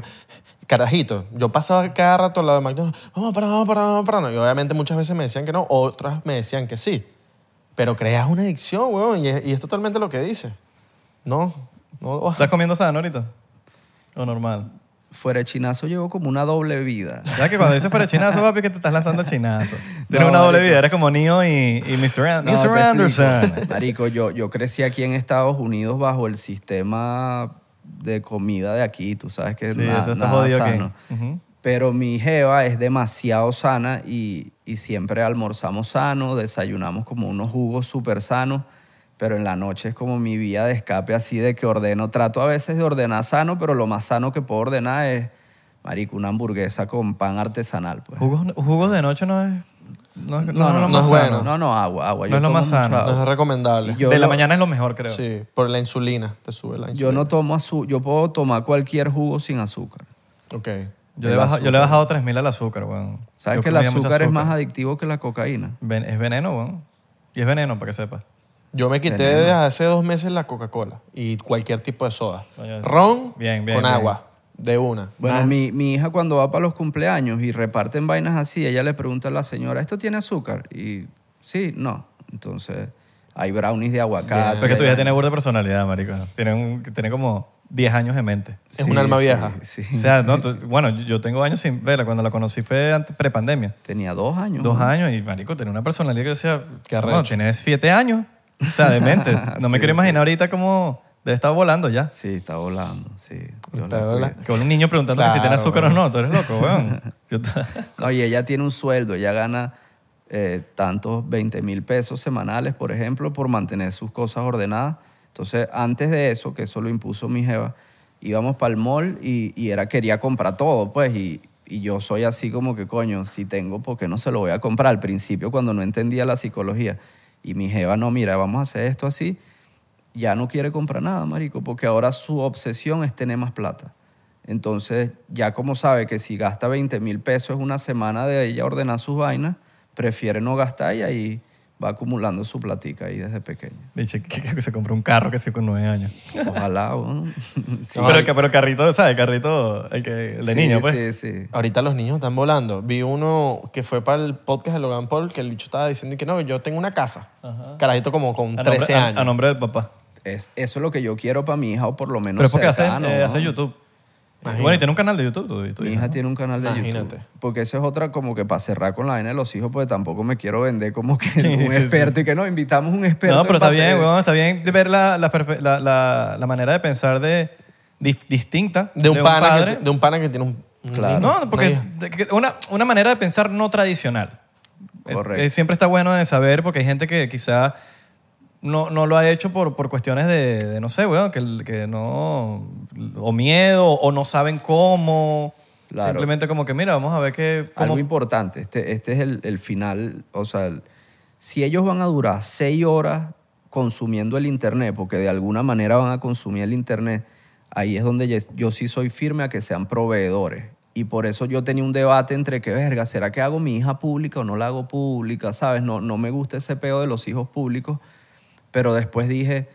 [SPEAKER 3] Carajito, yo pasaba cada rato al lado del McDonald's, vamos para, vamos para, vamos para. Y obviamente muchas veces me decían que no, otras me decían que sí. Pero creas una adicción, weón, y es, y es totalmente lo que dice. No, no lo vas
[SPEAKER 1] ¿Estás comiendo sano ahorita? ¿O normal?
[SPEAKER 2] Fuera de chinazo llevo como una doble vida.
[SPEAKER 1] ¿Sabes que cuando dices fuera chinazo, papi, que te estás lanzando chinazo? Tienes
[SPEAKER 2] No,
[SPEAKER 1] una doble
[SPEAKER 2] marico.
[SPEAKER 1] vida. Eres como Neo y, y Mr. An-
[SPEAKER 2] No,
[SPEAKER 1] Mr.
[SPEAKER 2] te explico.
[SPEAKER 1] Anderson.
[SPEAKER 2] Marico, yo, yo crecí aquí en Estados Unidos bajo el sistema de comida de aquí. Tú sabes que
[SPEAKER 1] Sí,
[SPEAKER 2] na-
[SPEAKER 1] eso está
[SPEAKER 2] nada
[SPEAKER 1] jodido aquí.
[SPEAKER 2] sano.
[SPEAKER 1] Ujú.
[SPEAKER 2] Pero mi jeva es demasiado sana y, y siempre almorzamos sano, desayunamos como unos jugos súper sanos, pero en la noche es como mi vía de escape así de que ordeno, trato a veces de ordenar sano, pero lo más sano que puedo ordenar es, marico, una hamburguesa con pan artesanal. Pues.
[SPEAKER 1] ¿Jugos, jugos de noche no es, no no,
[SPEAKER 2] No,
[SPEAKER 1] es
[SPEAKER 2] no,
[SPEAKER 3] no bueno.
[SPEAKER 2] No, no, agua, agua.
[SPEAKER 1] No
[SPEAKER 2] Yo
[SPEAKER 1] es lo más sano.
[SPEAKER 3] No es recomendable.
[SPEAKER 2] Yo
[SPEAKER 1] de la
[SPEAKER 2] lo-
[SPEAKER 1] mañana es lo mejor, creo.
[SPEAKER 3] Sí, por la insulina, te sube la insulina.
[SPEAKER 2] Yo no tomo azúcar, yo puedo tomar cualquier jugo sin azúcar.
[SPEAKER 3] Ok.
[SPEAKER 1] Yo, le he bajado, yo le he
[SPEAKER 2] azúcar.
[SPEAKER 1] bajado 3.000 al azúcar, weón.
[SPEAKER 2] ¿Sabes
[SPEAKER 1] Yo
[SPEAKER 2] que el azúcar, es más adictivo que la cocaína?
[SPEAKER 1] Ven- es veneno, weón. Y es veneno, para que sepas.
[SPEAKER 3] Yo me quité
[SPEAKER 2] Veneno.
[SPEAKER 3] desde hace dos meses la Coca-Cola y cualquier tipo de soda. Ron
[SPEAKER 1] bien, bien,
[SPEAKER 3] con
[SPEAKER 1] bien.
[SPEAKER 3] agua, de una.
[SPEAKER 2] Bueno, mi, mi hija cuando va para los cumpleaños y reparten vainas así, ella le pregunta a la señora, ¿esto tiene azúcar? Y sí, no. Entonces, hay brownies de aguacate.
[SPEAKER 1] Pero es que tu hija tiene burda de personalidad, marico. Tiene, un- tiene como 10 años de mente.
[SPEAKER 3] Es un alma vieja.
[SPEAKER 2] Sí,
[SPEAKER 1] O sea, no, tú- bueno, yo- yo tengo años sin verla. Cuando la conocí fue antes, prepandemia.
[SPEAKER 2] Tenía dos años.
[SPEAKER 1] Dos años y, marico, tenía una personalidad que decía,
[SPEAKER 3] Qué
[SPEAKER 1] bueno,
[SPEAKER 3] arrecho.
[SPEAKER 1] tiene siete años. O sea, de mente. No me
[SPEAKER 2] Sí,
[SPEAKER 1] quiero imaginar ahorita cómo debe estar volando ya.
[SPEAKER 2] Sí, está volando, sí. Yo la
[SPEAKER 3] Pero la-
[SPEAKER 2] cuido.
[SPEAKER 1] Que un niño preguntando que si tiene
[SPEAKER 3] Claro,
[SPEAKER 1] azúcar o no. Tú eres loco, weón. Yo
[SPEAKER 2] No, y ella tiene un sueldo, ella gana eh, tantos 20 mil pesos semanales, por ejemplo, por mantener sus cosas ordenadas. Entonces, antes de eso, que eso lo impuso mi jeva, íbamos para el mall y, era, quería comprar todo, pues, y, yo soy así como que, coño, si tengo, ¿por qué no se lo voy a comprar? Al principio, cuando no entendía la psicología. Y mi jeva, no, mira, vamos a hacer esto así, ya no quiere comprar nada, marico, porque ahora su obsesión es tener más plata. Entonces, ya como sabe que si gasta 20 mil pesos una semana de ella ordenar sus vainas, prefiere no gastar y va acumulando su platica ahí desde pequeña.
[SPEAKER 1] Dice que, que se compró un carro que sí con nueve años.
[SPEAKER 2] Ojalá, ¿no? Sí.
[SPEAKER 1] pero, el, que- pero el carrito, ¿sabes? El carrito, el, que, el de
[SPEAKER 2] Sí,
[SPEAKER 1] niño, pues.
[SPEAKER 2] Sí, sí.
[SPEAKER 3] Ahorita los niños están volando. Vi uno que fue para el podcast de Logan Paul que el bicho estaba diciendo que no, yo tengo una casa. Carajito como con
[SPEAKER 1] A
[SPEAKER 3] 13
[SPEAKER 1] nombre, a-
[SPEAKER 3] años.
[SPEAKER 1] a nombre del papá.
[SPEAKER 2] Es, eso es lo que yo quiero para mi hija, o por lo menos
[SPEAKER 1] Pero es porque hace,
[SPEAKER 2] cercano,
[SPEAKER 1] eh,
[SPEAKER 2] ¿no?
[SPEAKER 1] hace YouTube.
[SPEAKER 3] Imagínate.
[SPEAKER 1] Bueno, y tiene un canal de YouTube. tú- tú
[SPEAKER 2] Mi hija
[SPEAKER 1] ¿no?
[SPEAKER 2] tiene un canal de
[SPEAKER 3] Imagínate.
[SPEAKER 2] YouTube. Porque eso es otra como que para cerrar con la vaina de los hijos, porque tampoco me quiero vender como que
[SPEAKER 1] Sí, sí,
[SPEAKER 2] un
[SPEAKER 1] sí,
[SPEAKER 2] experto y que no, invitamos un experto.
[SPEAKER 1] No, pero está bien, weón, está bien ver la, la, la- la- la manera de pensar de, distinta
[SPEAKER 3] de un, pana
[SPEAKER 1] padre.
[SPEAKER 3] que, de un pana que tiene un.
[SPEAKER 2] Claro.
[SPEAKER 1] No, porque una, una manera de pensar no tradicional.
[SPEAKER 2] Correcto.
[SPEAKER 1] eh, siempre está bueno de saber porque hay gente que quizá no, no lo ha hecho por, por cuestiones de, de, no sé, weón, que, que no... O miedo, o no saben cómo.
[SPEAKER 2] Claro.
[SPEAKER 1] Simplemente como que, mira, vamos a ver qué...
[SPEAKER 2] Algo importante, este, este es el, el final, o sea, el- si ellos van a durar seis horas consumiendo el Internet, porque de alguna manera van a consumir el Internet, ahí es donde yo, yo sí soy firme a que sean proveedores. Y por eso yo tenía un debate entre que, verga, ¿será que hago mi hija pública o no la hago pública? ¿Sabes? No, no me gusta ese peo de los hijos públicos. Pero después dije,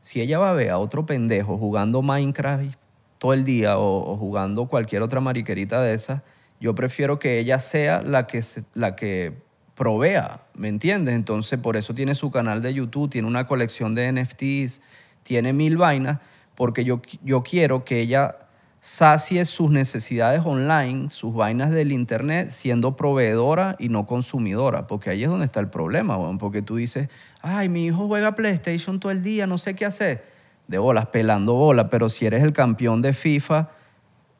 [SPEAKER 2] si ella va a ver a otro pendejo jugando Minecraft todo el día o, jugando cualquier otra mariquerita de esas, yo prefiero que ella sea la que, la que provea, ¿me entiendes? Entonces, por eso tiene su canal de YouTube, tiene una colección de NFTs, tiene mil vainas, porque yo, yo quiero que ella sacie sus necesidades online, sus vainas del internet, siendo proveedora y no consumidora, porque ahí es donde está el problema, porque tú dices, ay, mi hijo juega PlayStation todo el día, no sé qué hacer, de bolas, pelando bolas, pero si eres el campeón de FIFA,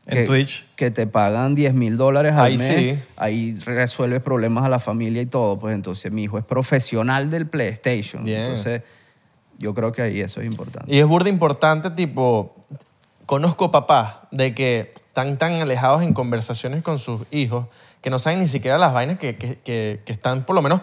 [SPEAKER 1] En Twitch.
[SPEAKER 2] que te pagan 10 mil dólares al
[SPEAKER 3] Ahí
[SPEAKER 2] mes,
[SPEAKER 3] sí.
[SPEAKER 2] ahí resuelves problemas a la familia y todo, pues entonces mi hijo es profesional del PlayStation,
[SPEAKER 3] Bien.
[SPEAKER 2] entonces yo creo que ahí eso es importante.
[SPEAKER 3] Y es burda importante, tipo, conozco papás de que están tan alejados en conversaciones con sus hijos que no saben ni siquiera las vainas que, que- que- que están, por lo menos,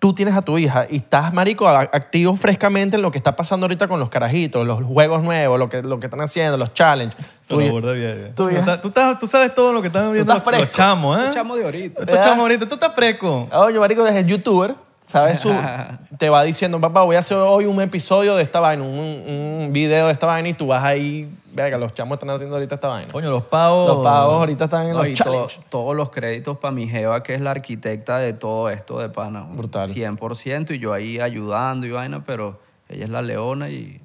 [SPEAKER 3] tú tienes a tu hija y estás, marico, activo frescamente en lo que está pasando ahorita con los carajitos, los juegos nuevos, lo que, lo que están haciendo, los challenges.
[SPEAKER 1] Tú,
[SPEAKER 3] Tu hija-
[SPEAKER 1] burda bien.
[SPEAKER 3] tu
[SPEAKER 1] Tú, tú estás- tú sabes todo lo que están viendo
[SPEAKER 3] estás
[SPEAKER 1] los, los
[SPEAKER 3] fresco.
[SPEAKER 1] chamos, ¿eh?
[SPEAKER 2] Un chamo de ahorita.
[SPEAKER 1] Estos chamos ahorita, tú estás fresco.
[SPEAKER 3] Oye, marico, desde youtuber, ¿sabes? Su, te va diciendo, papá, voy a hacer hoy un episodio de esta vaina, un, un video de esta vaina y tú vas ahí, verga, los chamos están haciendo ahorita esta vaina.
[SPEAKER 1] Coño, los pavos.
[SPEAKER 3] Los pavos ahorita están en
[SPEAKER 2] No,
[SPEAKER 3] los
[SPEAKER 2] y to-
[SPEAKER 3] challenges.
[SPEAKER 2] todos los créditos para mi jeva, que es la arquitecta de todo esto de pana.
[SPEAKER 3] Brutal.
[SPEAKER 2] 100%, y yo ahí ayudando y vaina, pero ella es la leona y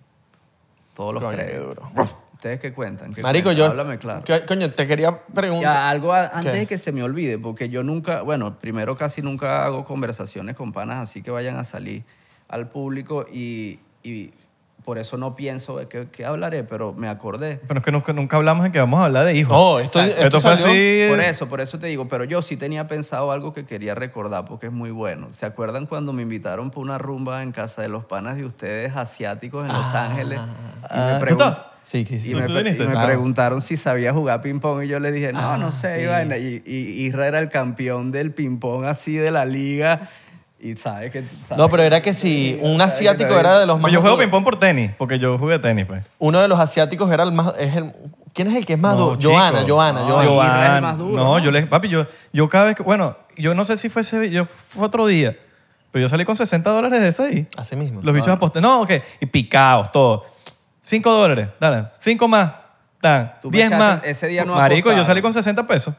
[SPEAKER 2] todos los
[SPEAKER 3] Coño, qué
[SPEAKER 2] créditos.
[SPEAKER 3] duro.
[SPEAKER 2] ¿Ustedes qué cuentan? ¿Qué
[SPEAKER 3] Marico,
[SPEAKER 2] cuentan?
[SPEAKER 3] yo.
[SPEAKER 2] Háblame claro.
[SPEAKER 3] Coño, te quería preguntar.
[SPEAKER 2] Ya, algo a- antes
[SPEAKER 3] ¿Qué?
[SPEAKER 2] de que se me olvide, porque yo nunca, bueno, primero casi nunca hago conversaciones con panas así que vayan a salir al público y, y por eso no pienso de qué, qué hablaré, pero me acordé.
[SPEAKER 1] Pero es que nunca, nunca hablamos en que vamos a hablar de hijos.
[SPEAKER 3] No, esto,
[SPEAKER 2] Exacto.
[SPEAKER 3] esto
[SPEAKER 1] Esto fue así.
[SPEAKER 2] Por eso, por eso te digo, pero yo sí tenía pensado algo que quería recordar porque es muy bueno. ¿Se acuerdan cuando me invitaron para una rumba en casa de los panas de ustedes asiáticos en Los Ángeles? Y
[SPEAKER 1] Ah, ¿tú
[SPEAKER 2] pregun-
[SPEAKER 1] estabas?
[SPEAKER 3] Sí, sí, sí.
[SPEAKER 2] Y
[SPEAKER 1] ¿Tú-
[SPEAKER 2] me,
[SPEAKER 1] viniste?
[SPEAKER 2] y me
[SPEAKER 3] Claro.
[SPEAKER 2] preguntaron si sabía jugar ping-pong y yo le dije, no,
[SPEAKER 3] Ah,
[SPEAKER 2] no sé.
[SPEAKER 3] sí.
[SPEAKER 2] y vaina. Y, y Isra era el campeón del ping-pong así de la liga. Y sabes que... sabes
[SPEAKER 3] No, pero
[SPEAKER 2] que-
[SPEAKER 3] era que si un asiático era de los más.
[SPEAKER 1] Pues yo juego ping-pong por tenis, porque yo jugué tenis, pues.
[SPEAKER 3] Uno de los asiáticos era el más. Es el, ¿Quién es el que es más
[SPEAKER 1] No,
[SPEAKER 3] duro?
[SPEAKER 1] chico.
[SPEAKER 3] Joana, Joana,
[SPEAKER 2] No,
[SPEAKER 3] Joana.
[SPEAKER 2] yo- Israel es
[SPEAKER 1] Joan,
[SPEAKER 2] más duro,
[SPEAKER 1] no,
[SPEAKER 2] ¿no?
[SPEAKER 1] yo le, papi, yo, yo cada vez que, bueno, yo no sé si fue ese, yo fue otro día, pero yo salí con 60 dólares de ese ahí.
[SPEAKER 3] Así mismo.
[SPEAKER 1] Los bichos apostados. No, ok, y picados, todos. 5 dólares, dale, 5 más, dan,
[SPEAKER 2] Tú me
[SPEAKER 1] 10
[SPEAKER 2] echaste-
[SPEAKER 1] más.
[SPEAKER 2] ese día no
[SPEAKER 1] Marico, yo
[SPEAKER 2] apostaron.
[SPEAKER 1] salí con 60 pesos.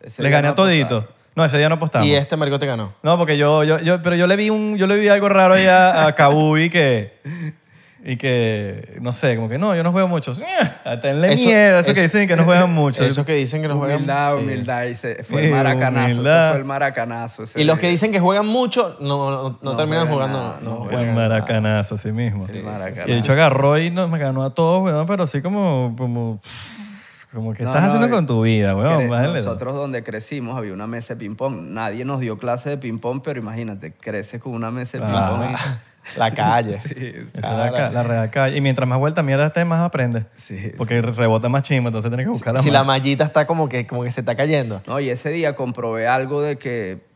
[SPEAKER 2] Ese
[SPEAKER 1] Le
[SPEAKER 2] día
[SPEAKER 1] gané
[SPEAKER 2] no
[SPEAKER 1] a todito. No, ese día no apostamos.
[SPEAKER 3] Y este marico te ganó.
[SPEAKER 1] No, porque yo, yo, yo, pero yo le vi un, yo le vi algo raro ahí a, a Kabubi que, y que, no sé, como que no, yo no juego mucho. Tenle
[SPEAKER 3] Eso-
[SPEAKER 1] miedo, eso, que
[SPEAKER 3] eso-
[SPEAKER 1] dicen que no juegan mucho.
[SPEAKER 3] Esos que dicen que no juegan.
[SPEAKER 2] Humildad,
[SPEAKER 3] sí.
[SPEAKER 2] humildad. y se- fue
[SPEAKER 1] Sí,
[SPEAKER 2] el maracanazo. eso
[SPEAKER 1] humildad.
[SPEAKER 2] fue el maracanazo. ese
[SPEAKER 3] Y los que
[SPEAKER 2] día.
[SPEAKER 3] dicen que juegan mucho, no, no, no
[SPEAKER 2] No
[SPEAKER 3] terminan
[SPEAKER 2] juegan
[SPEAKER 3] jugando.
[SPEAKER 2] nada,
[SPEAKER 3] no,
[SPEAKER 2] no
[SPEAKER 3] juegan
[SPEAKER 1] El
[SPEAKER 3] nada.
[SPEAKER 1] maracanazo, así mismo.
[SPEAKER 2] Sí, maracanazo.
[SPEAKER 1] Y el hecho agarró y nos me ganó a todos, weón, pero así como, como, como que
[SPEAKER 2] No,
[SPEAKER 1] estás
[SPEAKER 2] no,
[SPEAKER 1] haciendo con tu vida, weón.
[SPEAKER 2] Nosotros donde crecimos había una mesa de ping-pong. Nadie nos dio clase de ping-pong, pero imagínate, creces con una mesa de ping-pong.
[SPEAKER 3] Ah, la calle.
[SPEAKER 2] Sí, sí.
[SPEAKER 1] La, la real calle. Y mientras más vuelta mierda estés, más aprendes.
[SPEAKER 2] Sí,
[SPEAKER 1] Porque rebota más chimo, entonces tienes que buscar la
[SPEAKER 3] Si la mallita está como que, como que se está cayendo.
[SPEAKER 2] No, y ese día comprobé algo de que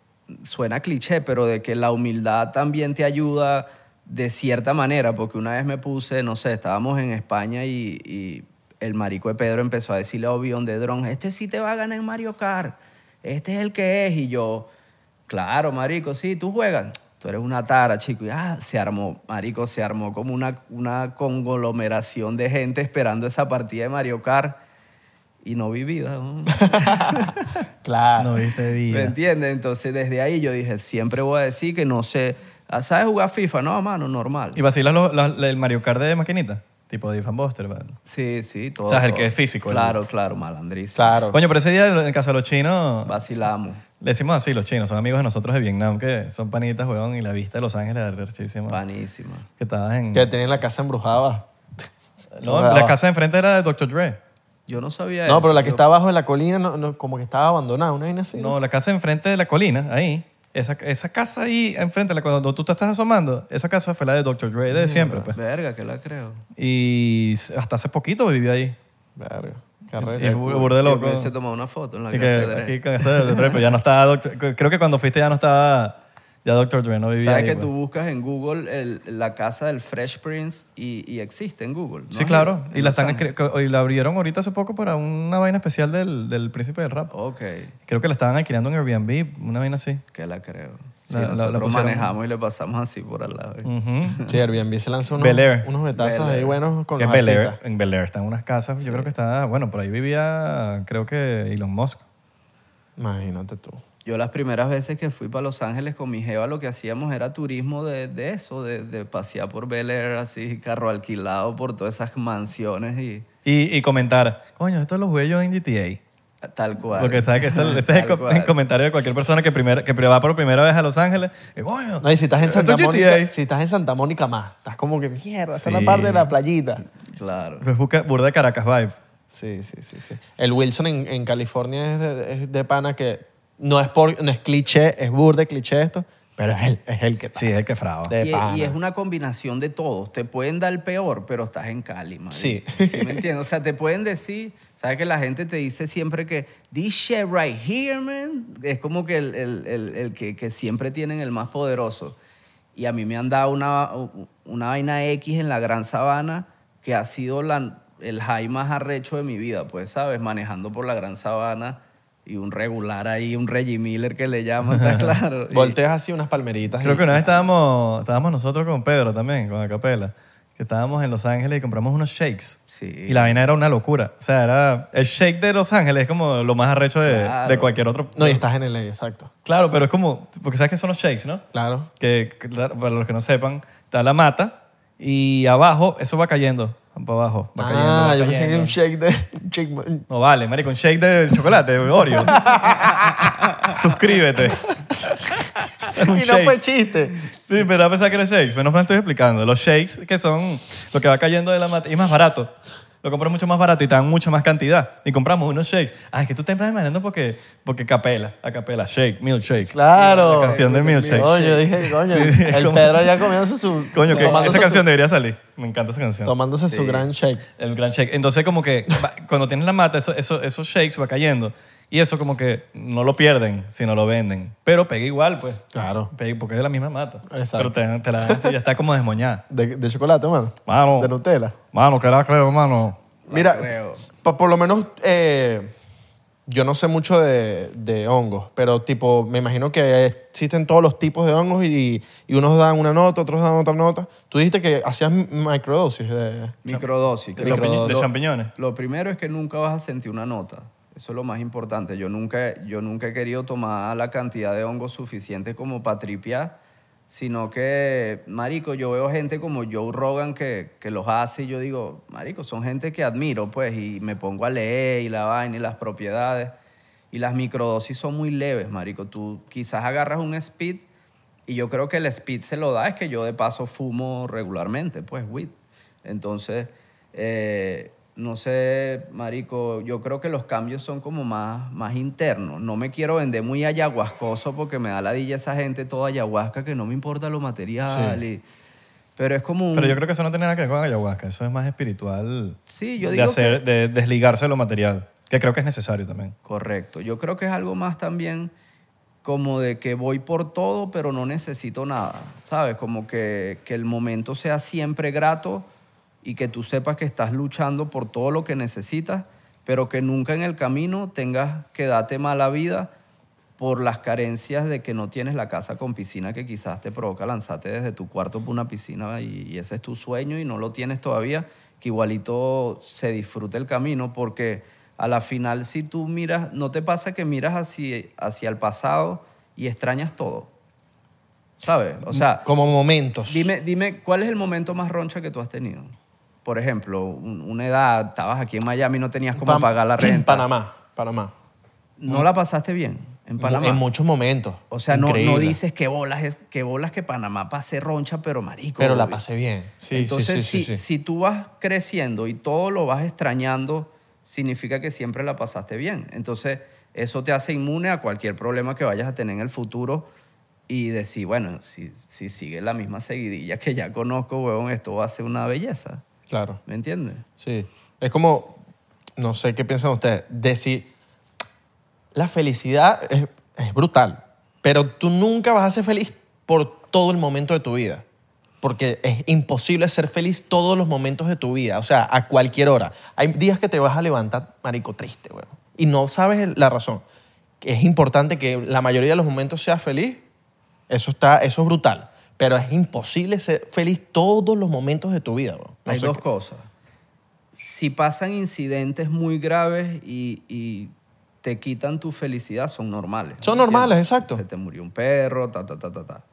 [SPEAKER 2] suena cliché, pero de que la humildad también te ayuda de cierta manera, porque una vez me puse, no sé, estábamos en España y, y el marico de Pedro empezó a decirle a Obion de Dron, este sí te va a ganar en Mario Kart, este es el que es, y yo, claro, marico, sí, tú juegas. Tú eres una tara, chico. Y ah, se armó, marico, se armó como una, una conglomeración de gente esperando esa partida de Mario Kart y no vi vida. ¿no?
[SPEAKER 3] Claro.
[SPEAKER 1] No viste
[SPEAKER 2] ¿Me
[SPEAKER 1] vida.
[SPEAKER 2] entiendes? Entonces, desde ahí yo dije, siempre voy a decir que no sé. ah, ¿Sabes jugar FIFA? No, mano, normal.
[SPEAKER 1] ¿Y vacilas los- los- el Mario Kart de maquinita? Tipo de Fan Buster, man.
[SPEAKER 2] Sí, sí, todo.
[SPEAKER 1] O sea, es el
[SPEAKER 2] todo.
[SPEAKER 1] que es físico, el-
[SPEAKER 2] Claro, claro, malandriz.
[SPEAKER 3] Claro.
[SPEAKER 1] Coño, pero ese día en casa de los chinos,
[SPEAKER 2] Vacilamos.
[SPEAKER 1] le decimos así, los chinos, son amigos de nosotros de Vietnam, que son panitas, weón, y la vista de Los Ángeles es rechísima.
[SPEAKER 2] Panísima.
[SPEAKER 1] Que estabas en...
[SPEAKER 3] Que tienen la casa embrujada.
[SPEAKER 1] No, la casa de enfrente era de Dr. Dre.
[SPEAKER 2] Yo no sabía
[SPEAKER 3] No,
[SPEAKER 2] eso.
[SPEAKER 3] pero la que
[SPEAKER 2] Yo-
[SPEAKER 3] está abajo de la colina, no, no, como que estaba abandonada, una vaina así.
[SPEAKER 1] No, la casa enfrente de la colina, ahí. Esa, esa casa ahí enfrente, la- cuando tú te estás asomando, esa casa fue la de Dr. Dre de siempre, pues.
[SPEAKER 2] Verga, que la creo.
[SPEAKER 1] Y hasta hace poquito vivía ahí.
[SPEAKER 3] Verga. Qué
[SPEAKER 1] Y
[SPEAKER 3] arrecho.
[SPEAKER 1] es bur- burda de
[SPEAKER 2] Yo
[SPEAKER 1] loco.
[SPEAKER 2] hubiese tomado una foto en la
[SPEAKER 1] Y
[SPEAKER 2] casa
[SPEAKER 1] que
[SPEAKER 2] de Dre.
[SPEAKER 1] aquí con esa de Dre, pero ya no estaba Dr. Creo que cuando fuiste ya no estaba Ya Dr. Dre no vivía
[SPEAKER 2] Sabes
[SPEAKER 1] ahí,
[SPEAKER 2] que tú buscas en Google el- la casa del Fresh Prince y, y existe en Google. ¿no?
[SPEAKER 1] Sí, claro.
[SPEAKER 2] En
[SPEAKER 1] Y la, están y la abrieron ahorita hace poco para una vaina especial del, del príncipe del rap.
[SPEAKER 2] Ok,
[SPEAKER 1] Creo que la estaban alquilando en Airbnb, una vaina así.
[SPEAKER 2] que la creo. Sí,
[SPEAKER 1] La-
[SPEAKER 2] manejamos y le pasamos así por al lado.
[SPEAKER 1] Ujú.
[SPEAKER 3] Sí, Airbnb se lanza unos, unos betazos
[SPEAKER 2] Bel
[SPEAKER 3] ahí buenos con
[SPEAKER 1] Que
[SPEAKER 3] los
[SPEAKER 1] en Bel Air, en Bel Air están unas casas, yo creo que está, bueno, por ahí vivía, creo que Elon Musk.
[SPEAKER 3] Imagínate tú.
[SPEAKER 2] Yo las primeras veces que fui para Los Ángeles con mi jeva lo que hacíamos era turismo de, de eso, de, de pasear por Bel Air así, carro alquilado por todas esas mansiones y
[SPEAKER 1] Y, y comentar, coño, esto lo jugué yo en GTA.
[SPEAKER 2] tal cual.
[SPEAKER 1] Porque sabes que este, es- este es el, el comentario de cualquier persona que, primer, que va por primera vez a Los Ángeles. Y, coño,
[SPEAKER 3] No, y si estás en Santa
[SPEAKER 1] es
[SPEAKER 3] Mónica,
[SPEAKER 1] GTA.
[SPEAKER 3] si estás en Santa Mónica más, estás como que mierda, es
[SPEAKER 1] Sí.
[SPEAKER 3] la parte de la playita.
[SPEAKER 2] Claro.
[SPEAKER 1] Pues busca burda de Caracas vibe.
[SPEAKER 3] Sí, sí, sí, sí. El Wilson en, en California es de, es de pana que no es, por, no es cliché, es burde cliché esto, pero es él, es el que.
[SPEAKER 1] Sí, es el que fraba.
[SPEAKER 3] De
[SPEAKER 2] Y,
[SPEAKER 3] pana.
[SPEAKER 2] y es una combinación de todos. Te pueden dar el peor, pero estás en Cali.
[SPEAKER 3] Sí.
[SPEAKER 2] ¿Sí me entiendes? O sea, te pueden decir, ¿sabes que la gente te dice siempre que this shit right here, man? Es como que el, el- el- el que, que siempre tienen el más poderoso. Y a mí me han dado una, una vaina X en la Gran Sabana que ha sido la- el high más arrecho de mi vida, pues, ¿sabes? Manejando por la Gran Sabana y un regular ahí, un Reggie Miller que le llaman, ¿está claro? Y-
[SPEAKER 3] Volteas así unas palmeritas.
[SPEAKER 1] Creo
[SPEAKER 3] y-
[SPEAKER 1] que una vez estábamos, estábamos nosotros con Pedro también, con Acapela, que estábamos en Los Ángeles y compramos unos shakes.
[SPEAKER 2] Sí.
[SPEAKER 1] Y la vaina era una locura. O sea, era el shake de Los Ángeles es como lo más arrecho de,
[SPEAKER 2] Claro.
[SPEAKER 1] de cualquier otro.
[SPEAKER 3] No, y estás en el exacto.
[SPEAKER 1] Claro, pero es como, porque sabes que son los shakes, ¿no?
[SPEAKER 3] Claro.
[SPEAKER 1] Que, que, claro, para los que no sepan, está la mata y abajo eso va cayendo, para abajo, va cayendo.
[SPEAKER 3] ah,
[SPEAKER 1] va
[SPEAKER 3] yo pensé que
[SPEAKER 1] cayendo.
[SPEAKER 3] un shake de... un shake-
[SPEAKER 1] No vale, marico, un shake de chocolate, de Oreo. Suscríbete.
[SPEAKER 3] Y no fue chiste.
[SPEAKER 1] Sí, pero a pensar que era shakes. Menos mal estoy explicando. Los shakes que son lo que va cayendo de la mata y es más barato. Lo compras mucho más barato y te dan mucha más cantidad. Y compramos unos shakes. Ah, es que tú te estás imaginando porque, porque capela, a capela, shake, milkshake.
[SPEAKER 3] Claro.
[SPEAKER 1] La canción de Milkshake.
[SPEAKER 3] Coño, yo dije, coño,
[SPEAKER 1] Sí,
[SPEAKER 3] el Pedro ya comiéndose su...
[SPEAKER 1] Coño, que esa canción
[SPEAKER 3] su-
[SPEAKER 1] debería salir. Me encanta esa canción.
[SPEAKER 3] Tomándose su gran shake.
[SPEAKER 1] El gran shake. Entonces, como que cuando tienes la mata, eso, eso- esos shakes va cayendo. Y eso como que no lo pierden, sino lo venden. Pero pega igual, pues.
[SPEAKER 3] Claro.
[SPEAKER 1] Pega- Porque es de la misma mata.
[SPEAKER 3] Exacto.
[SPEAKER 1] Pero te, te la dan así, ya está como desmoñada.
[SPEAKER 3] De, de chocolate, mano.
[SPEAKER 1] Mano.
[SPEAKER 3] De Nutella.
[SPEAKER 1] Mano, que la creo, mano.
[SPEAKER 3] Mira,
[SPEAKER 2] creo.
[SPEAKER 3] pa- por lo menos eh, yo no sé mucho de, de hongos, pero tipo, me imagino que existen todos los tipos de hongos y, y unos dan una nota, otros dan otra nota. Tú dijiste que hacías microdosis de...
[SPEAKER 2] Microdosis.
[SPEAKER 1] De, champiñones.
[SPEAKER 2] Lo primero es que nunca vas a sentir una nota. Eso es lo más importante. Yo nunca, yo nunca he querido tomar la cantidad de hongos suficiente como para tripear, sino que, marico, yo veo gente como Joe Rogan que, que los hace y yo digo, marico, son gente que admiro, pues, y me pongo a leer y la vaina y las propiedades. Y las microdosis son muy leves, marico. Tú quizás agarras un speed y yo creo que el speed se lo da, es que yo de paso fumo regularmente, pues, weed. Entonces, eh, no sé, marico, yo creo que los cambios son como más, más internos. No me quiero vender muy ayahuascoso porque me da la dilla esa gente toda ayahuasca que no me importa lo material.
[SPEAKER 3] Sí.
[SPEAKER 2] y- pero es como un...
[SPEAKER 1] Pero yo creo que eso no tiene nada que ver con ayahuasca. Eso es más espiritual.
[SPEAKER 2] Sí, yo
[SPEAKER 1] de,
[SPEAKER 2] digo
[SPEAKER 1] de desligarse de lo material. Que creo que es necesario también.
[SPEAKER 2] Correcto. Yo creo que es algo más también como de que voy por todo, pero no necesito nada. ¿Sabes? Como que, que el momento sea siempre grato y que tú sepas que estás luchando por todo lo que necesitas, pero que nunca en el camino tengas que darte mala vida por las carencias de que no tienes la casa con piscina que quizás te provoca lanzarte desde tu cuarto por una piscina y, y ese es tu sueño y no lo tienes todavía, que igualito se disfrute el camino porque a la final si tú miras, ¿no te pasa que miras hacia, hacia el pasado y extrañas todo? ¿Sabes? O sea,
[SPEAKER 3] Como momentos.
[SPEAKER 2] Dime, dime, ¿cuál es el momento más roncha que tú has tenido? Por ejemplo, un- una edad, estabas aquí en Miami, no tenías cómo pagar la
[SPEAKER 3] En
[SPEAKER 2] renta.
[SPEAKER 3] Panamá, Panamá.
[SPEAKER 2] ¿No la pasaste bien en Panamá?
[SPEAKER 3] En muchos momentos.
[SPEAKER 2] o sea, no, no dices que bolas, que bolas que Panamá pasé roncha, pero marico.
[SPEAKER 3] Pero la pasé bien.
[SPEAKER 1] Sí,
[SPEAKER 2] Entonces,
[SPEAKER 1] sí, sí,
[SPEAKER 2] si, si tú vas creciendo y todo lo vas extrañando, significa que siempre la pasaste bien. Entonces, eso te hace inmune a cualquier problema que vayas a tener en el futuro y decir, bueno, si, si sigue la misma seguidilla que ya conozco, huevón, esto va a ser una belleza.
[SPEAKER 3] Claro.
[SPEAKER 2] ¿Me entiendes?
[SPEAKER 3] Sí. Es como, no sé qué piensan ustedes, decir, la felicidad es, es brutal, pero tú nunca vas a ser feliz por todo el momento de tu vida. Porque es imposible ser feliz todos los momentos de tu vida, o sea, a cualquier hora. Hay días que te vas a levantar, marico, triste, weón. Y no sabes la razón. Es importante que la mayoría de los momentos seas feliz. Eso, está, eso es brutal. Pero es imposible ser feliz todos los momentos de tu vida, weón. No
[SPEAKER 2] Hay dos
[SPEAKER 3] qué-
[SPEAKER 2] cosas. Si pasan incidentes muy graves y, y te quitan tu felicidad, son normales.
[SPEAKER 3] Son
[SPEAKER 2] ¿me
[SPEAKER 3] normales,
[SPEAKER 2] entiendes?
[SPEAKER 3] exacto.
[SPEAKER 2] Se te murió un perro, ta, ta, ta, ta, ta.